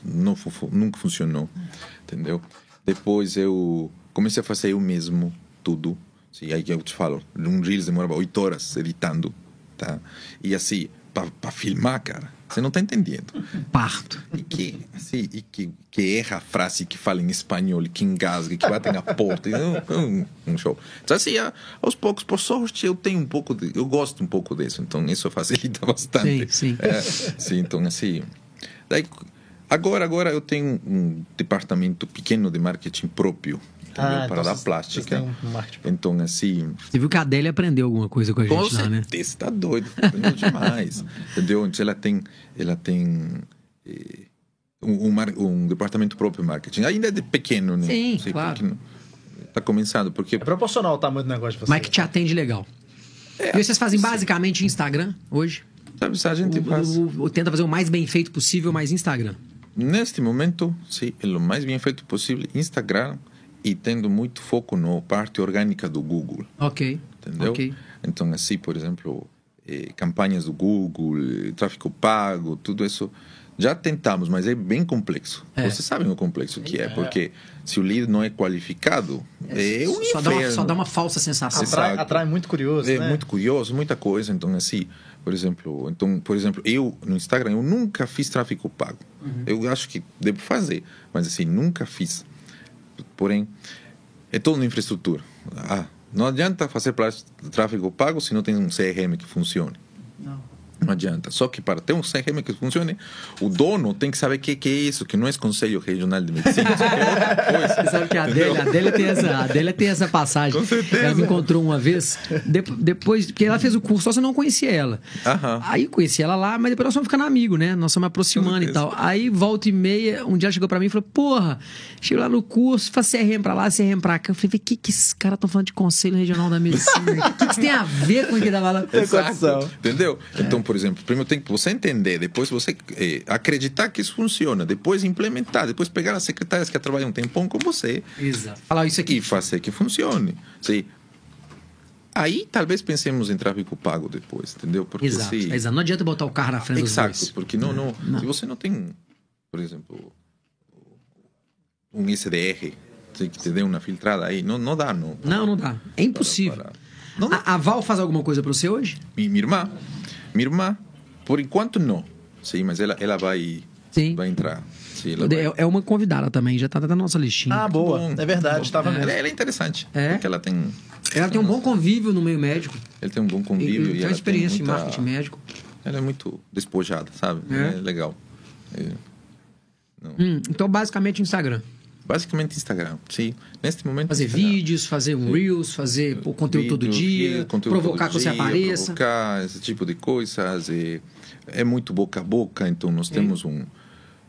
B: Não, nunca funcionou, entendeu? Depois eu comecei a fazer eu mesmo tudo. Sim, aí eu te falo, um Reels demorava oito horas editando, tá? E assim, para filmar, cara, Você não está entendendo.
C: Parto.
B: E que, assim, e que, que erra a frase, que fala em espanhol, que engasga, que bate na porta. Um, um, show. Então, assim, aos poucos, por sorte, eu tenho um pouco de, Eu gosto um pouco disso, então isso facilita bastante.
C: Sim, sim.
B: É, sim então, assim. Daí, agora, agora eu tenho um departamento pequeno de marketing próprio. Ah, para então dar plástica. Um então, assim.
C: Você viu que a Adélia aprendeu alguma coisa com a gente lá, né?
B: Você tá doido, aprendeu demais. entendeu? Então, ela tem. Ela tem eh, um, um, um, departamento próprio de marketing. Ainda é de pequeno, né?
C: Sim, Sei, claro.
B: Está começando. Porque... É
A: proporcional o tamanho do negócio de
C: você. Mas que te atende legal. É, e vocês fazem sim. basicamente Instagram hoje?
B: Sabe, a gente
C: o,
B: faz...
C: O, o, tenta fazer o mais bem feito possível, mas Instagram.
B: Neste momento, sim, é o mais bem feito possível. Instagram e tendo muito foco na parte orgânica do Google.
C: Ok.
B: Entendeu?
C: Okay.
B: Então, assim, por exemplo, eh, campanhas do Google, eh, tráfego pago, tudo isso já tentamos, mas é bem complexo. É. Vocês sabem o complexo que é, é, porque se o líder não é qualificado, é, é um
C: só dá, uma, só dá uma falsa sensação.
A: Atrai, atrai muito curioso,
B: É
A: né?
B: muito curioso, muita coisa. Então, assim, por exemplo, então, por exemplo, eu no Instagram, eu nunca fiz tráfego pago. Uhum. Eu acho que devo fazer, mas assim, nunca fiz. Porém, é toda uma infraestrutura. Ah, não adianta fazer tráfego pago se não tem um CRM que funcione. Não. Não adianta. Só que para ter um CRM que funcione, o dono tem que saber o que, que, é isso, que não é Conselho Regional de Medicina.
C: é Você sabe que a Adélia, a Adélia, tem, essa, a Adélia tem essa passagem.
B: Com certeza.
C: Ela me encontrou uma vez, depois, porque ela fez o curso, só você não conhecia ela.
B: Aham.
C: Aí conheci ela lá, mas depois nós fomos ficando amigos, né? Nós fomos aproximando e tal. Aí, volta e meia, um dia ela chegou pra mim e falou: Porra, chegou lá no curso, faz CRM pra lá, CRM pra cá. Eu falei: O que, que esses caras estão falando de Conselho Regional da Medicina? O que, que isso tem a ver com o que tava lá?
B: Exato. Entendeu? É. Então, por exemplo, primeiro tem que você entender, depois você é, acreditar que isso funciona, depois implementar, depois pegar as secretárias que trabalham um tempão com você.
C: Exato. Falar isso aqui.
B: E fazer que funcione. Sim. Aí talvez pensemos em tráfego pago depois, entendeu?
C: Porque exato, se... exato. Não adianta botar o carro na frente
B: Exato,
C: dos dois.
B: porque não, não, não, se você não tem, por exemplo, um SDR que te dê uma filtrada aí, não, não dá. Não,
C: não, não dá. É impossível. Para, para... Não, a, a, Val faz alguma coisa para você hoje?
B: Minha irmã. Minha irmã por enquanto, não. Sim, mas ela, ela vai, Sim. vai entrar. Sim,
C: é, vai... é uma convidada também, já está na nossa listinha.
A: Ah, boa. Bom, é verdade, estava
B: ela, ela, é interessante.
C: É?
B: Porque ela tem.
C: Ela tem um bom convívio no meio médico.
B: Ele tem um bom convívio.
C: Ele tem uma experiência tem muita... em marketing médico.
B: Ela é muito despojada, sabe? É, é legal. É...
C: Hum, então, basicamente, Instagram.
B: Basicamente Instagram, sim. Neste momento.
C: Fazer
B: Instagram.
C: vídeos, fazer um Reels, fazer o conteúdo todo dia, conteúdo provocar todo que você apareça.
B: Provocar esse tipo de coisas. E é muito boca a boca, então nós temos um.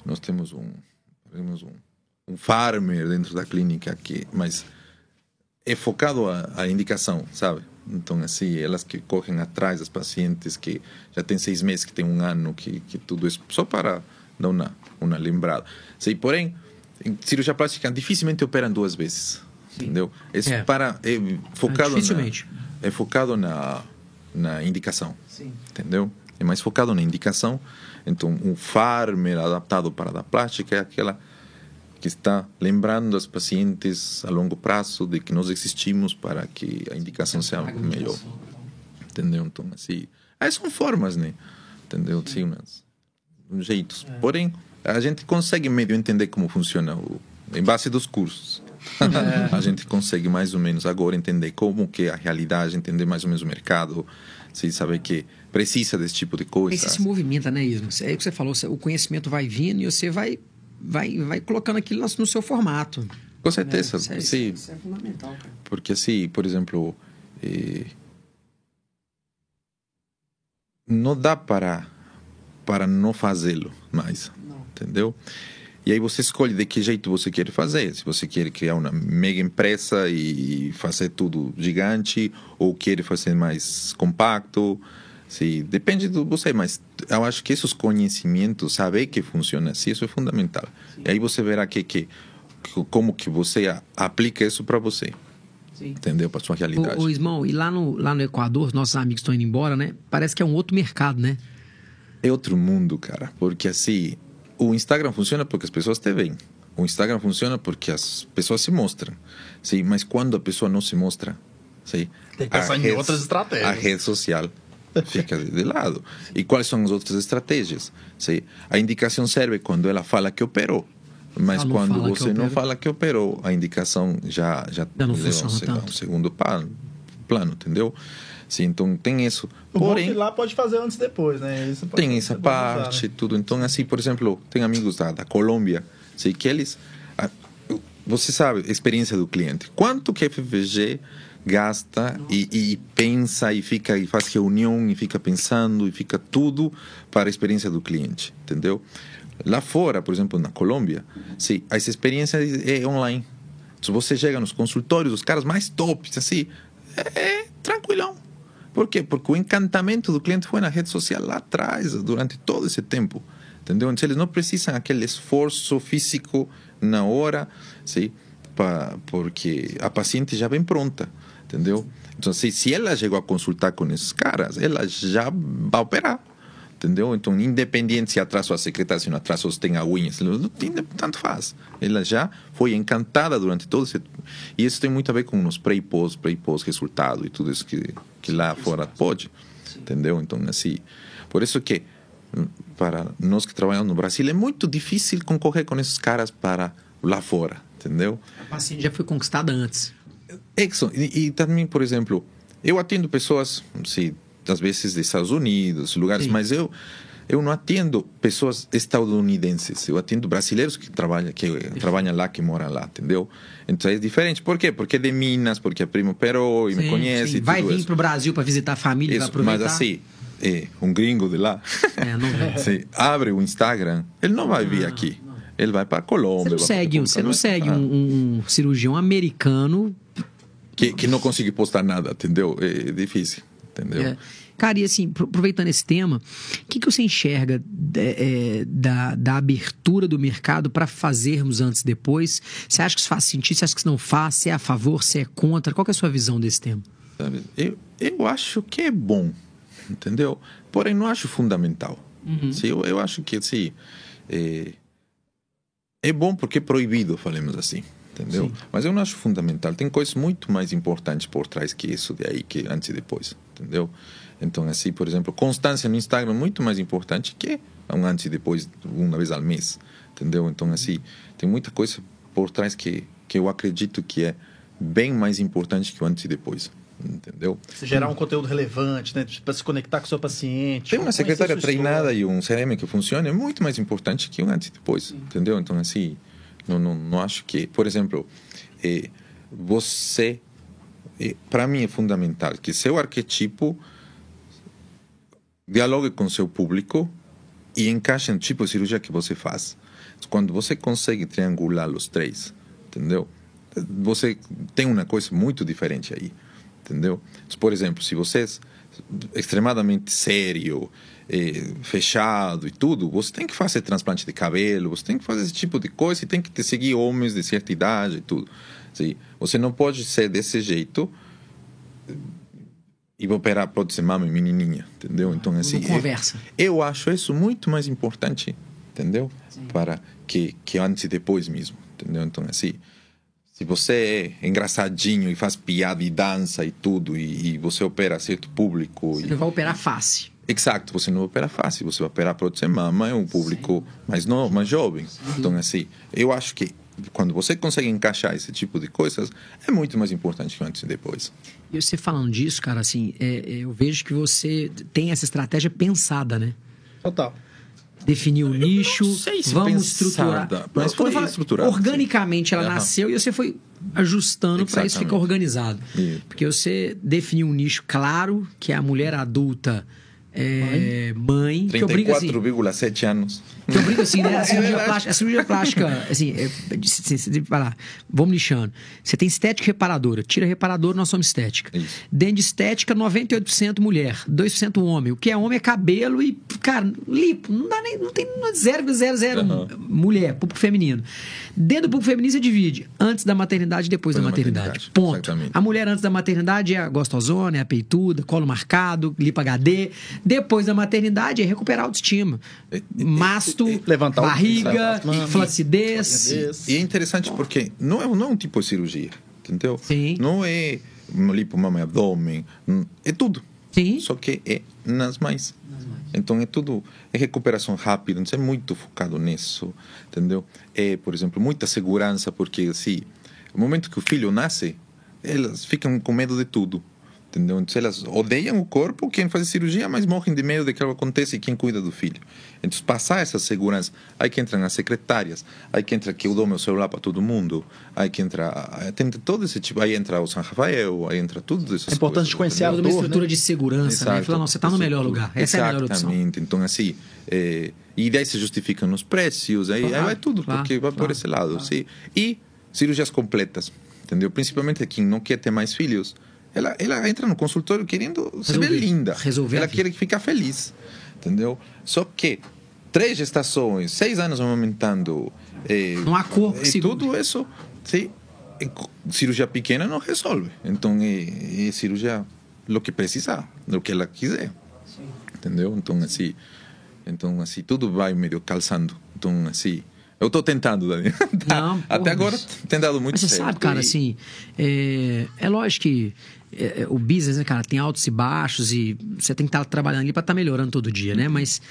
B: Nós temos um. Temos um, um farmer dentro da clínica aqui, mas é focado a, a indicação, sabe? Então, assim, elas que correm atrás das pacientes que já tem seis meses, que tem um ano, que, que tudo isso, só para dar uma, uma lembrada. Sei, porém, cirurgia plástica dificilmente operam duas vezes. Sim. Entendeu? Isso é. para é focado
C: dificilmente.
B: Na, é focado na na indicação.
C: Sim.
B: Entendeu? É mais focado na indicação. Então, um farmer adaptado para a plástica é aquela que está lembrando as pacientes a longo prazo de que nós existimos para que a indicação seja melhor. Entendeu? Então, assim, aí são formas, né? Entendeu? Sim, mas, jeitos. É. Porém, a gente consegue meio entender como funciona o, em base dos cursos. É. a gente consegue mais ou menos agora entender como que é a realidade, entender mais ou menos o mercado, se saber que precisa desse tipo de coisa.
C: Você se movimenta, né, Ismo? É o que você falou, o conhecimento vai vindo e você vai, vai, vai colocando aquilo no seu formato.
B: Com certeza,
C: né? isso, é, isso é fundamental. Cara.
B: Porque assim, por exemplo, eh, não dá para para não fazê-lo mais entendeu? E aí você escolhe de que jeito você quer fazer. Se você quer criar uma mega empresa e fazer tudo gigante, ou quer fazer mais compacto. Sim, depende de você, mas eu acho que esses conhecimentos, saber que funciona assim, isso é fundamental. Sim. E aí você verá que, que como que você aplica isso para você. Sim. Entendeu? Para sua realidade.
C: Ô, ô Ismão, e lá no, lá no Equador, nossos amigos estão indo embora, né? Parece que é um outro mercado, né?
B: É outro mundo, cara. Porque assim, o Instagram funciona porque as pessoas te veem. O Instagram funciona porque as pessoas se mostram. Sim, mas quando a pessoa não se mostra, sim,
A: tem que pensar em outras estratégias.
B: A rede social fica de lado. E quais são as outras estratégias? Sim, a indicação serve quando ela fala que operou. Mas
C: não
B: quando
C: fala que
B: você não
C: operou.
B: fala que operou, a indicação já, já,
C: Já não
B: leva
C: funciona
B: um,
C: tanto.
B: um segundo plano, plano, entendeu? Sim, então tem isso.
A: O é
B: Porém,
A: lá pode fazer antes e depois, né? Isso
B: tem essa
A: bom usar,
B: parte,
A: né?
B: tudo. Então, assim, por exemplo, tem amigos da, da Colômbia, sei que eles. Você sabe, experiência do cliente. Quanto que a FVG gasta e, e pensa e fica e faz reunião e fica pensando e fica tudo para a experiência do cliente, entendeu? Lá fora, por exemplo, na Colômbia, sim, essa experiência é online. Se você chega nos consultórios, os caras mais tops, assim, é, é tranquilão. Por quê? Porque o encantamento do cliente foi na rede social lá atrás, durante todo esse tempo. Entendeu? Então, eles não precisam aquele esforço físico na hora, sim, pa, porque a paciente já vem pronta. Entendeu? Então, se, se ela chegou a consultar com esses caras, ela já vai operar. Entendeu? Então, independente se atrás a secretária, se não atrás ou se tem a unha, se não tem, tanto faz. Ela já foi encantada durante todo esse. E isso tem muito a ver com os pré e pós, pré e pós resultado e tudo isso que, que lá fora pode. Entendeu? Então, assim. Por isso que, hum, para nós que trabalhamos no Brasil, é muito difícil concorrer com esses caras para lá fora. Entendeu?
C: A paciente já foi conquistada antes.
B: Exxon. E, e também, por exemplo, eu atendo pessoas, sim, às vezes dos Estados Unidos, lugares,
C: Sim.
B: mas eu eu não atendo pessoas estadunidenses. Eu atendo brasileiros que trabalham que trabalham lá, que moram lá, entendeu? Então é diferente. Por quê? Porque é de Minas, porque a primo operou e me
C: Sim,
B: conhece.
C: sim.
B: e
C: Vai vir
B: isso.
C: pro Brasil para visitar a família, vai
B: Isso,
C: aproveitar.
B: mas assim, é, um gringo de lá,
C: É, não
B: se abre o Instagram, ele não vai vir aqui. Ele vai para Colômbia.
C: Você não
B: vai
C: segue, você não segue
B: Dominicana.
C: um, um cirurgião americano.
B: que, que não consegue postar nada, entendeu? É difícil, entendeu?
C: é. Cara, e assim, pro- aproveitando esse tema, o que, que você enxerga é, é, da, da abertura do mercado para fazermos antes e depois? Você acha que isso faz sentido? Você acha que isso não faz? Você é a favor? Você é contra? Qual que é a sua visão desse tema?
B: Eu, eu acho que é bom, entendeu? Porém, não acho fundamental. Sim, eu, eu acho que assim, é, é bom porque é proibido, falemos assim, entendeu? Mas eu não acho fundamental. Tem coisas muito mais importantes por trás que isso de aí, que antes e depois, entendeu? Então, assim, por exemplo, constância no Instagram é muito mais importante que um antes e depois, uma vez ao mês, entendeu? Então, assim, tem muita coisa por trás que, que eu acredito que é bem mais importante que o antes e depois, entendeu?
A: Você gerar um conteúdo relevante, né? Para se conectar com o seu paciente.
B: Tem uma secretária treinada e um CRM que funciona é muito mais importante que um antes e depois, entendeu? Então, assim, não, não, não acho que... Por exemplo, eh, você... para mim é fundamental que seu arquetipo dialogue com seu público e encaixe no tipo de cirurgia que você faz. Quando você consegue triangular os três, entendeu? Você tem uma coisa muito diferente aí, entendeu? Por exemplo, se você é extremadamente sério, eh, fechado e tudo, você tem que fazer transplante de cabelo, você tem que fazer esse tipo de coisa e tem que seguir homens de certa idade e tudo. Você não pode ser desse jeito e operar prótese mama em menininha, entendeu? Então assim,
C: Não conversa.
B: Eu, eu acho isso muito mais importante, entendeu? Para que que antes e depois mesmo, entendeu? Então assim, se você é engraçadinho e faz piada e dança e tudo e, e você opera certo público
C: Você
B: e,
C: não vai operar face.
B: Exato, você não opera fácil, você vai operar prótese mama, é um público mais novo, mais jovem. Então, assim, eu acho que quando você consegue encaixar esse tipo de coisas, é muito mais importante que antes e depois.
C: E você falando disso, cara, assim, é- é, eu vejo que você tem essa estratégia pensada, né?
A: Total.
C: Definir o nicho,
B: sei se
C: vamos
B: pensada,
C: estruturar.
B: mas
C: Quando
B: foi
C: eu
B: estruturado,
C: Organicamente ela
B: Aham.
C: nasceu e você foi ajustando para isso ficar organizado.
B: Isso.
C: Porque você definiu um nicho claro, que é a mulher adulta é, mãe, que eu brinco assim.
B: 34,7 anos.
C: Eu brinco assim, né? A cirurgia
B: verdade.
C: plástica, a cirurgia plástica assim, é, vai lá, vamos lixando. Você tem estética e reparadora. Tira reparadora, nós somos estética.
B: Isso.
C: Dentro de estética, 98% mulher, 2% homem. O que é homem é cabelo e, cara, lipo. Não dá nem, não tem 0,00
B: Aham.
C: mulher, público feminino. Dentro do público feminino você divide antes da maternidade e depois da
B: Depois da
C: maternidade.
B: maternidade,
C: Ponto.
B: exatamente.
C: A mulher antes da maternidade é a gostosona, é a peituda, colo marcado, lipa HD. Depois da maternidade é recuperar a autoestima. Masto,
A: Levantar
C: barriga, flacidez.
B: E é interessante porque não é, não é um tipo de cirurgia, entendeu?
C: Sim.
B: Não é lipo, mama e abdômen, é tudo.
C: Sim.
B: só que é nas mães. Então é tudo é recuperação rápida, então é muito focado nisso, entendeu? É, por exemplo, muita segurança porque assim, no momento que o filho nasce, elas ficam com medo de tudo. Entendeu? Então, elas odeiam o corpo, quem faz cirurgia, mas morrem de medo de que algo aconteça e quem cuida do filho. Então, passar essa segurança, aí que entram as secretárias, aí que entra que eu dou meu celular para todo mundo, aí que entra, tem todo esse tipo, aí entra o São Rafael, aí entra tudo isso.
A: É importante conhecer a
C: uma estrutura de segurança, né? Falar, não, você está no melhor lugar. Essa é a melhor opção.
B: Exatamente. Então, assim, é, e daí se justificam os preços, aí, aí vai tudo,
C: claro,
B: porque vai
C: claro,
B: por esse lado. Sim. E cirurgias completas, entendeu? Principalmente quem não quer ter mais filhos, ela, ela entra no consultório querendo se ver
C: Resolver.
B: linda.
C: Resolver
B: ela quer ficar feliz, entendeu? Só que três gestações, seis anos amamentando, é,
C: Não há corpo que
B: e
C: segure.
B: tudo isso, sim, cirurgia pequena não resolve. Então é, é cirurgia o que precisar, o que ela quiser, entendeu? Então assim, então assim tudo vai meio calçando. Então assim, eu estou tentando, Dani. Tá-
C: Não,
B: Até
C: porra,
B: agora
C: mas-
B: tem dado muito
C: Mas você
B: certo.
C: sabe, cara,
B: e-
C: assim, é, é lógico que é, é, o business, né, cara, tem altos e baixos e você tem que estar trabalhando ali para estar melhorando todo dia, né? Mas,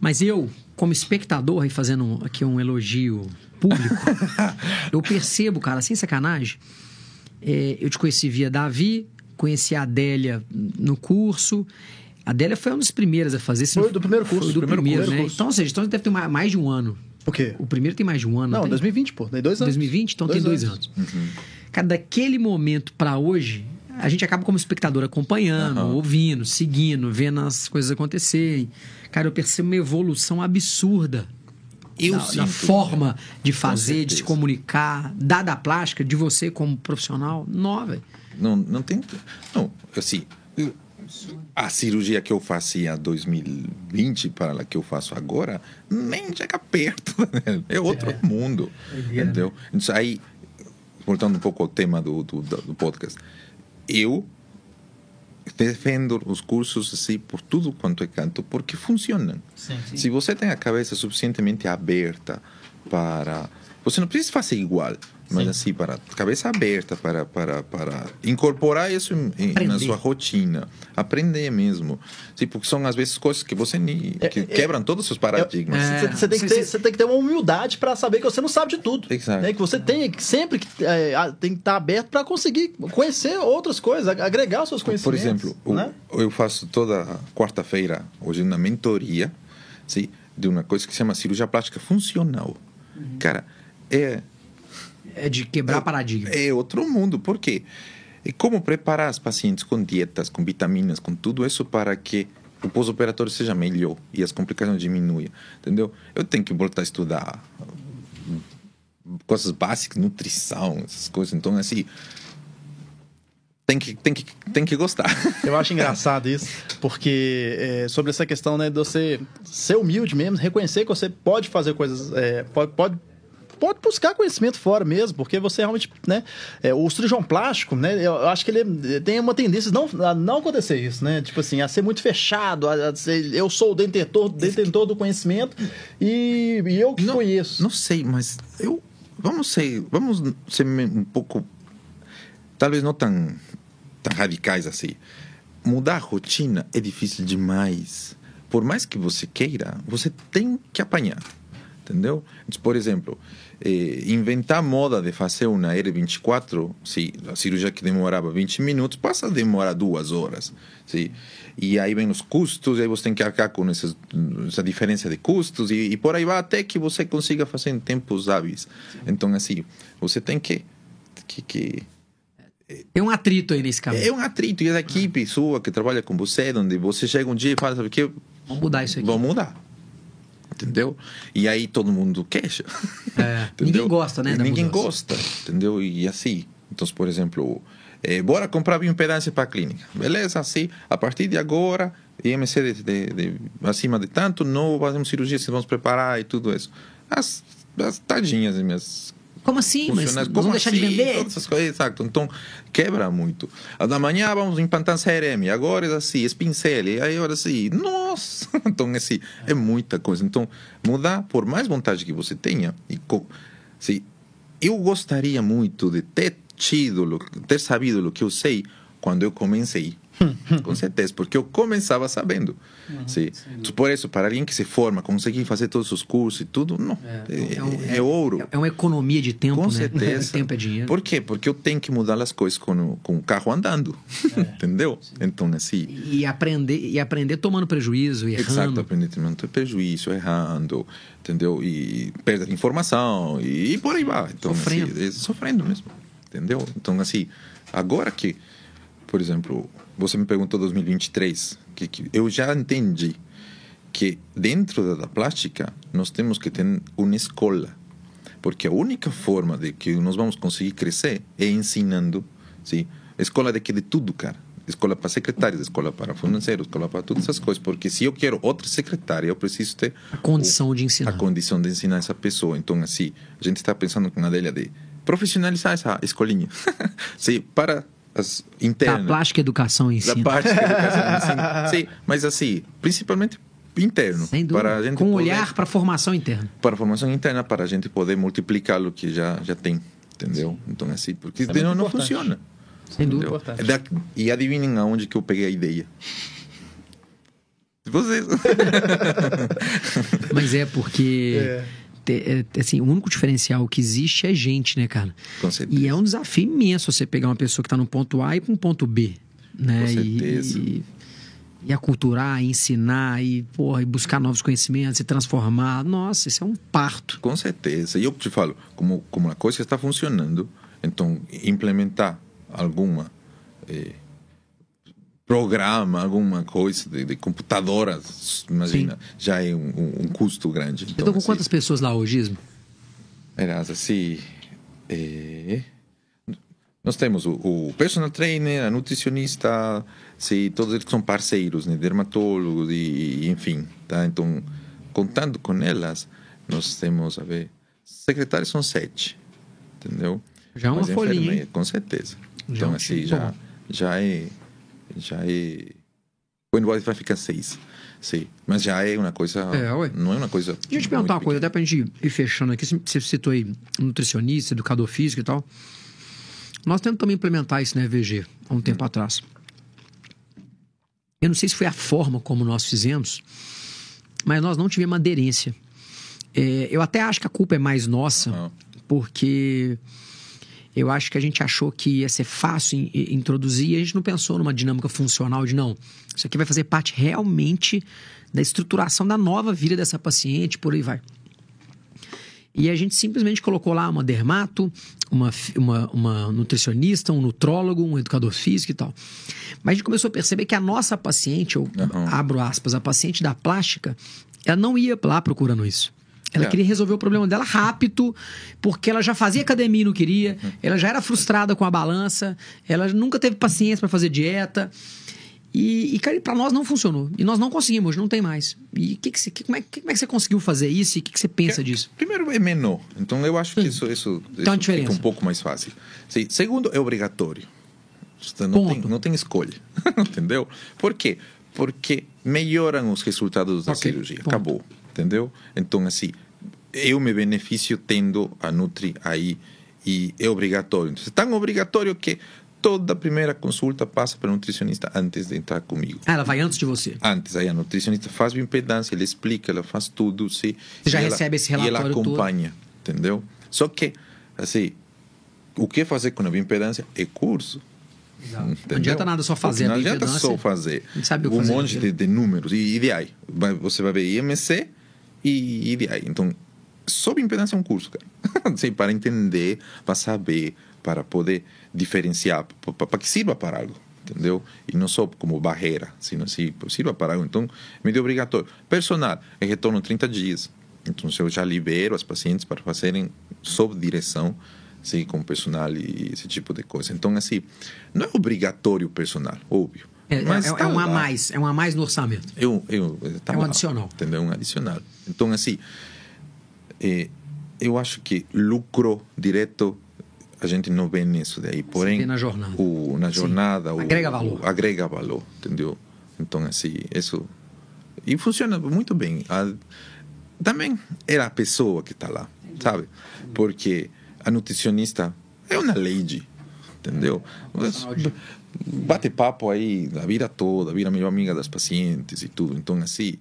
C: mas eu, como espectador, aí fazendo aqui um elogio público, eu percebo, cara, sem sacanagem, é, eu te conheci via Davi, conheci a Adélia no curso. A Adélia foi uma das primeiras a fazer.
A: Foi do primeiro curso,
C: Foi do
A: primeiro
C: primeiro,
A: curso.
C: né? Então, ou seja, então deve ter mais de um ano.
A: O quê?
C: O primeiro tem mais de um ano.
A: Não,
C: tem?
A: 2020, pô. Tem dois anos.
C: 2020, então tem dois anos. Cara, daquele momento pra hoje, a gente acaba como espectador acompanhando,
B: Aham.
C: ouvindo, seguindo, vendo as coisas acontecerem. Cara, eu percebo uma evolução absurda.
B: Eu
C: da,
B: sinto.
C: da forma de fazer, de se comunicar, da da plástica, de você como profissional. Nova.
B: Não, não tem. Não, assim. eu- A cirurgia que eu fazia em 2020 para a que eu faço agora nem chega perto. né? É outro mundo. Entendeu? Então, aí, voltando um pouco ao tema do, do, do podcast, eu defendo os cursos assim por tudo quanto é canto porque funcionam. Se você tem a cabeça suficientemente aberta para você não precisa fazer igual, mas assim para cabeça aberta para para para incorporar isso em- na sua rotina, aprender mesmo. Sim, porque são às vezes coisas que você nem, que
A: é-
B: quebram todos os seus paradigmas.
C: É.
A: Você, tem que
C: Sim,
A: ter,
C: sim.
A: você tem que ter uma humildade para saber que você não sabe de tudo.
B: Exato.
A: Né? Que você tem que sempre que, é, tem que estar aberto para conseguir conhecer outras coisas, ag- agregar os seus
B: Por
A: conhecimentos.
B: exemplo, o-
A: né?
B: eu faço toda quarta-feira, hoje, uma mentoria sim, de uma coisa que se chama cirurgia plástica funcional. Cara, é,
C: É de quebrar paradigma.
B: é outro mundo. Por quê? É como preparar os pacientes com dietas, com vitaminas, com tudo isso para que o pós-operatório seja melhor e as complicações diminuam. Entendeu? Eu tenho que voltar a estudar coisas básicas, nutrição, essas coisas. Então, assim, tem que, tem que, tem que gostar.
A: Eu acho engraçado isso, porque é, sobre essa questão né, de você ser humilde mesmo, reconhecer que você pode fazer coisas, é, pode, pode, pode buscar conhecimento fora mesmo, porque você realmente, né, é, o cirurgião plástico, né, eu, acho que ele tem uma tendência não, a não acontecer isso, né, tipo assim, a ser muito fechado, a, a ser, eu sou o detentor, detentor do conhecimento e, e eu que conheço.
B: Não sei, mas eu vamos ser, vamos ser um pouco, talvez não tão, tão radicais assim. Mudar a rotina é difícil demais. Por mais que você queira, você tem que apanhar, entendeu? Por exemplo, eh, inventar moda de fazer uma R24, se a cirurgia que demorava 20 minutos passa a demorar duas horas, sim. E aí vem os custos, e aí você tem que arcar com essas, essa diferença de custos, e, e por aí vai até que você consiga fazer em tempos hábeis. Então, assim, você tem que. que, que
C: Tem um atrito aí nesse caminho.
B: é um atrito, e a equipe sua que trabalha com você, onde você chega um dia e fala, sabe o que?
C: Vamos mudar isso aqui.
B: Vamos mudar. Entendeu? E aí todo mundo queixa.
C: É, ninguém gosta, né,
B: Ninguém gosta, entendeu? E assim. Então, por exemplo, eh, bora comprar bioimpedância para a clínica. Beleza, assim, a partir de agora, IMC de, de, de- acima de tanto, não fazemos cirurgia, se vamos preparar e tudo isso. As, as tadinhas, minhas
C: Como assim? Mas nós
B: como
C: vamos deixar de
B: assim?
C: vender?
B: Todas essas coisas, exato. Então, quebra muito. A da manhã vamos implantar CRM, agora é assim, esse pincel, e aí agora assim, nossa! Então, assim, é muita coisa. Então, mudar, por mais vontade que você tenha, e co- assim, eu gostaria muito de ter tido, ter sabido o que eu sei quando eu comecei. com certeza, porque eu começava sabendo. Uhum, sim. Por isso, para alguém que se forma, conseguir fazer todos os cursos e tudo, não. É, é, é, um, é ouro.
C: É uma economia de tempo,
B: com
C: né?
B: certeza.
C: tempo é dinheiro.
B: Por quê? Porque eu tenho que mudar as coisas com, com o carro andando. É. Entendeu? Sim. Então, assim.
C: E aprender, e aprender tomando prejuízo, errando.
B: Exato, aprender tomando prejuízo, errando, entendeu? E perda de informação, e, e por aí vai. Então,
C: sofrendo.
B: Assim, sofrendo mesmo. Entendeu? Então, assim, agora que, por exemplo, você me perguntou 2023, que, que eu já entendi que dentro da plástica nós temos que ter uma escola, porque a única forma de que nós vamos conseguir crescer é ensinando, sim, escola de que de tudo, cara. Escola para secretários, escola para financeiros, escola para todas essas coisas. Porque se eu quero outra secretária, eu preciso ter
C: a condição
B: o,
C: de ensinar.
B: A condição de ensinar essa pessoa. Então, assim, a gente está pensando com a ideia de profissionalizar essa escolinha. Sim, para as internas.
C: Da plástica educação em si.
B: Da plástica educação ensino. Sim, mas assim, principalmente interno.
C: Sem dúvida. Para a gente Com poder, olhar para a formação interna.
B: Para a formação interna, para a gente poder multiplicar o que já, já tem. Entendeu? Sim. Então, assim, porque é não, não funciona.
C: Sem dúvida.
B: É e adivinhem aonde que eu peguei a ideia. Vocês.
C: Mas é porque. É, assim, o único diferencial que existe é gente, né, cara?
B: Com certeza.
C: E é um desafio imenso você pegar uma pessoa que está no ponto A e para um ponto B, né?
B: Com certeza.
C: E, e aculturar, ensinar e, porra, e buscar novos conhecimentos e transformar. Nossa, isso é um parto.
B: Com certeza. E eu te falo, como, como a coisa está funcionando, então implementar alguma eh, programa, alguma coisa de, de computadoras, imagina, Sim. já é um, um, custo grande.
C: Então, então com assim, quantas pessoas lá hoje, Ismo?
B: Era assim, é, nós temos o, o, personal trainer, a nutricionista, sim, todos eles são parceiros, né, dermatólogos e, e, enfim, tá? Então, contando com elas, nós temos, a ver, secretários são sete, entendeu?
C: Já é uma folhinha.
B: Com certeza. Já então, é assim, já, já é já é. O Envoy vai ficar seis. Sim, mas já é uma coisa. É, ué. Não é uma coisa.
C: Deixa eu te perguntar uma coisa, até pra gente ir fechando aqui. Você citou aí nutricionista, educador físico e tal. Nós temos também implementar isso na EVG há um tempo hum. atrás. Eu não sei se foi a forma como nós fizemos, mas nós não tivemos aderência. É, eu até acho que a culpa é mais nossa, porque eu acho que a gente achou que ia ser fácil introduzir e a gente não pensou numa dinâmica funcional de não. Isso aqui vai fazer parte realmente da estruturação da nova vida dessa paciente, por aí vai. E a gente simplesmente colocou lá uma dermato, uma, uma, uma, nutricionista, um nutrólogo, um educador físico e tal. Mas a gente começou a perceber que a nossa paciente, eu uhum. abro aspas, a paciente da plástica, ela não ia lá procurando isso. Ela é. queria resolver o problema dela rápido, porque ela já fazia academia e não queria, uhum. ela já era frustrada com a balança, ela nunca teve paciência para fazer dieta. E, e cara, para nós não funcionou. E nós não conseguimos, não tem mais. E que que você, que, como, é, que, como é que você conseguiu fazer isso e o que, que você pensa disso?
B: Primeiro, é menor. Então, eu acho que isso, isso,
C: então, isso
B: fica um pouco mais fácil. Sim. Segundo, é obrigatório. Não tem, não tem escolha. Entendeu? Por quê? Porque melhoram os resultados da okay. cirurgia. Ponto. Acabou entendeu? Então, assim, eu me beneficio tendo a Nutri aí e é obrigatório. Então, é tão obrigatório que toda primeira consulta passa para o nutricionista antes de entrar comigo.
C: Ah, ela vai antes de você?
B: Antes, aí a nutricionista faz bioimpedância, ele explica, ela faz tudo, sim.
C: Você já recebe esse relatório
B: E ela acompanha, todo. entendeu? Só que, assim, o que fazer com a bioimpedância é curso.
C: Não adianta nada só fazer
B: Não adianta só fazer um monte de, de, números. E, aí, você vai ver IMC, e, e então, sob impedância é um curso, cara. assim, para entender, para saber, para poder diferenciar, para que sirva para algo, entendeu? E não só como barreira, sino assim, sirva para algo. Então, meio obrigatório. Personal, é retorno 30 dias. Então, eu já libero as pacientes para fazerem sob direção, assim, com personal e esse tipo de coisa. Então, assim, não é obrigatório o personal, óbvio.
C: É, Mas é, tá é um a mais, é um a mais no orçamento.
B: Eu, eu, tá
C: é um
B: lá,
C: adicional.
B: Entendeu? Um adicional. Então, assim, é, eu acho que lucro direto a gente não vê nisso daí. Porém,
C: na jornada.
B: O, na jornada o,
C: agrega valor.
B: O, agrega valor, entendeu? Então, assim, isso. E funciona muito bem. A, também é a pessoa que está lá, sabe? Porque a nutricionista é uma lady, entendeu? Bate papo aí a vida toda, vira melhor amiga das pacientes e tudo. Então, assim,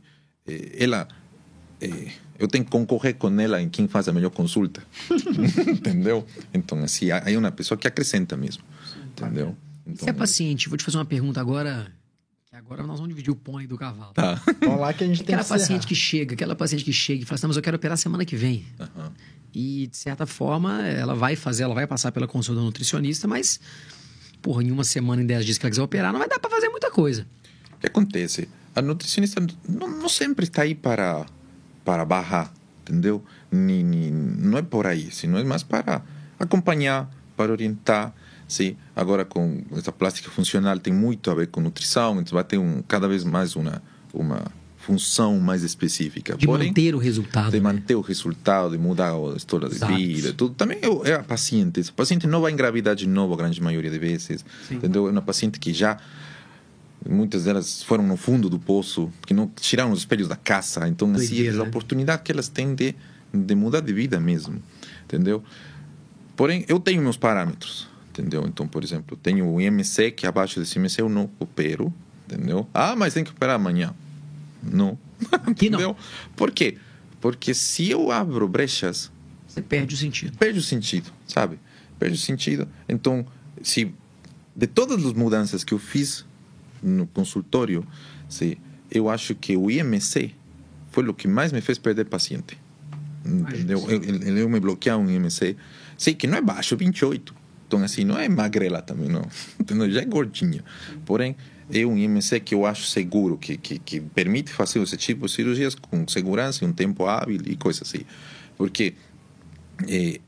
B: eh, ela. Eh, eu tenho que concorrer com ela em quem faz a melhor consulta. entendeu? Então, assim, aí é uma pessoa que acrescenta mesmo. Entendeu? Então,
C: Se é paciente, vou te fazer uma pergunta agora. Que agora nós vamos dividir o pão aí do cavalo.
B: Tá.
A: Vamos lá que a gente tem
C: Aquela
A: que
C: paciente que chega, aquela paciente que chega e fala assim, "Não, mas eu quero operar semana que vem.
B: Aham.
C: E, de certa forma, ela vai fazer, ela vai passar pela consulta do nutricionista, mas, porra, em uma semana, em dez dias que ela quiser operar, não vai dar pra fazer muita coisa.
B: O que acontece? A nutricionista não, não sempre está aí para, para barrar, entendeu? Ni, ni- não é por aí, sino é mais para acompanhar, para orientar. Sim, agora com essa plástica funcional tem muito a ver com nutrição, então vai ter um, cada vez mais uma, uma função mais específica.
C: De
B: Porém,
C: manter o resultado.
B: de
C: né?
B: manter o resultado, de mudar a história de
C: Os hábitos.
B: vida, tudo. Também é é a paciente. Essa paciente não vai engravidar de novo a grande maioria de vezes, entendeu? É uma paciente que já muitas delas foram no fundo do poço, que não tiraram os espelhos da caça. Então, assim,
C: Doideira,
B: a
C: né?
B: oportunidade que elas têm de, de mudar de vida mesmo, entendeu? Porém, eu tenho meus parâmetros, entendeu? Então, por exemplo, tenho o IMC, que abaixo desse IMC eu não opero, entendeu? Ah, mas tem que operar amanhã. Não.
C: Aqui não.
B: entendeu? Por quê? Porque se eu abro brechas,
C: Você perde o sentido.
B: perde o sentido, sabe? Perde o sentido. Então, se de todas as mudanças que eu fiz no consultório, se eu acho que o IMC foi o que mais me fez perder paciente. Entendeu? Eu, eu, eu me bloquear um IMC, sei que não é baixo, 28. Então, assim, não é magrela também, não. Entendeu? Já é gordinha. Porém, é um IMC que eu acho seguro, que, que, que permite fazer esse tipo de cirurgias com segurança um tempo hábil e coisas assim. Porque eh,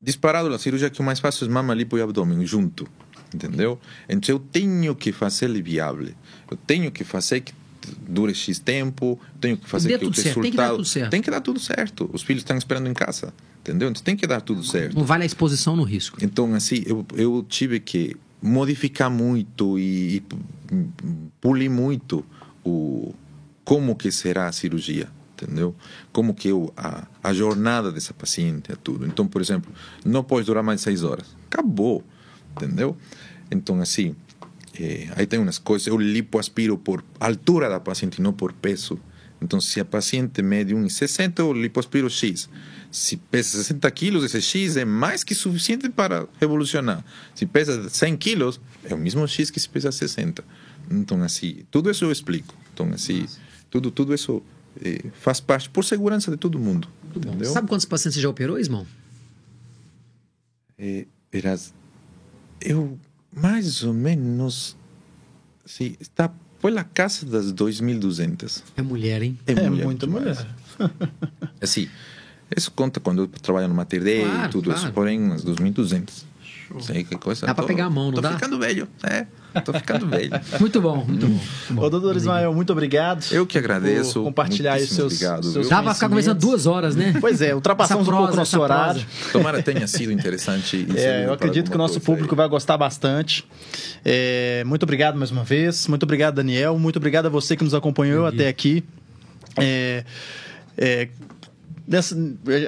B: disparado a cirurgia que eu mais faço é mama, lipo e abdômen junto, entendeu? Então eu tenho que fazer ele viável. Eu tenho que fazer que dure X tempo, tenho que fazer
C: Dê
B: que o resultado...
C: tem que dar tudo certo.
B: Tem que dar tudo certo. Os filhos estão esperando em casa, entendeu? Então tem que dar tudo certo.
C: Não vale a exposição no risco.
B: Então, assim, eu, eu tive que modificar muito e, e polir muito o como que será a cirurgia, entendeu? Como que eu, a, a jornada dessa paciente, é tudo. Então, por exemplo, não pode durar mais de seis horas. Acabou, entendeu? Então, assim, eh, aí tem umas coisas. Eu lipoaspiro por altura da paciente, não por peso. Então, se a paciente mede 1,60, eu lipoaspiro X. Se pesa 60 quilos, esse X é mais que suficiente para revolucionar. Se pesa 100 quilos, é o mesmo X que se pesa 60. Então, assim, tudo isso eu explico. Então, assim, tudo, tudo isso eh, faz parte por segurança de todo mundo. Entendeu?
C: Sabe quantos pacientes você já operou, irmão?
B: Eh, verás, eu mais ou menos sim, está pela casa das 2.200.
C: É mulher, hein?
A: É
B: mulher
A: muita
B: demais.
A: mulher.
B: Assim, isso conta quando eu trabalho no Mater Dei
C: Claro,
B: e tudo
C: claro.
B: isso, porém umas 2.200. Sei que coisa.
C: Dá pra
B: tô-
C: pegar a mão, não
B: tô
C: dá?
B: ficando velho, é. Tô ficando velho.
C: Muito bom, muito bom.
A: Ô, doutor Ismael, muito obrigado.
B: Eu que agradeço.
A: Por compartilhar aí
B: Muitíssimo
A: seus,
B: obrigado,
A: seus?
C: Dá pra ficar conversando duas horas, né?
A: Pois é, ultrapassamos
C: Essa
A: um pouco o
C: prosa,
A: nosso horário.
B: Tomara tenha sido interessante.
A: É, eu acredito que o nosso público
B: aí.
A: vai gostar bastante. É, muito obrigado mais uma vez. Muito obrigado, Daniel. Muito obrigado a você que nos acompanhou até aqui. É, é, dessa-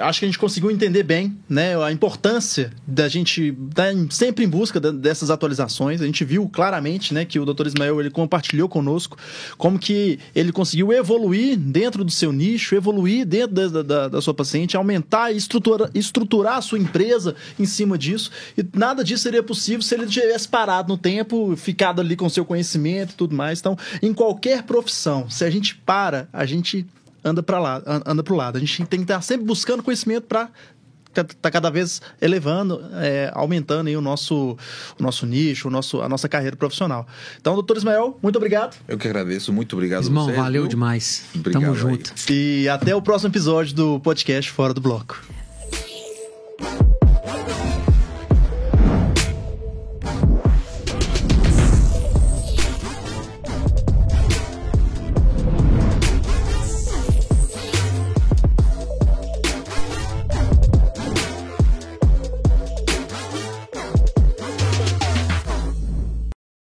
A: acho que a gente conseguiu entender bem né, a importância da gente estar em- sempre em busca dessas atualizações. A gente viu claramente né, que o Dr. Ismael ele compartilhou conosco como que ele conseguiu evoluir dentro do seu nicho, evoluir dentro da, da- da sua paciente, aumentar e estrutura, estruturar a sua empresa em cima disso. E nada disso seria possível se ele tivesse parado no tempo, ficado ali com seu conhecimento e tudo mais. Então, em qualquer profissão, se a gente para, a gente anda para lá, an- anda pro lado. A gente tem que estar sempre buscando conhecimento para tá cada vez elevando, é, aumentando aí o nosso, o nosso nicho, o nosso, a nossa carreira profissional. Então, doutor Ismael, muito obrigado.
B: Eu que agradeço, muito obrigado a
C: Irmão,
B: vocês,
C: valeu
B: viu?
C: demais.
B: Obrigado
C: Tamo
B: aí.
C: junto.
A: E até o próximo episódio do podcast Fora do Bloco.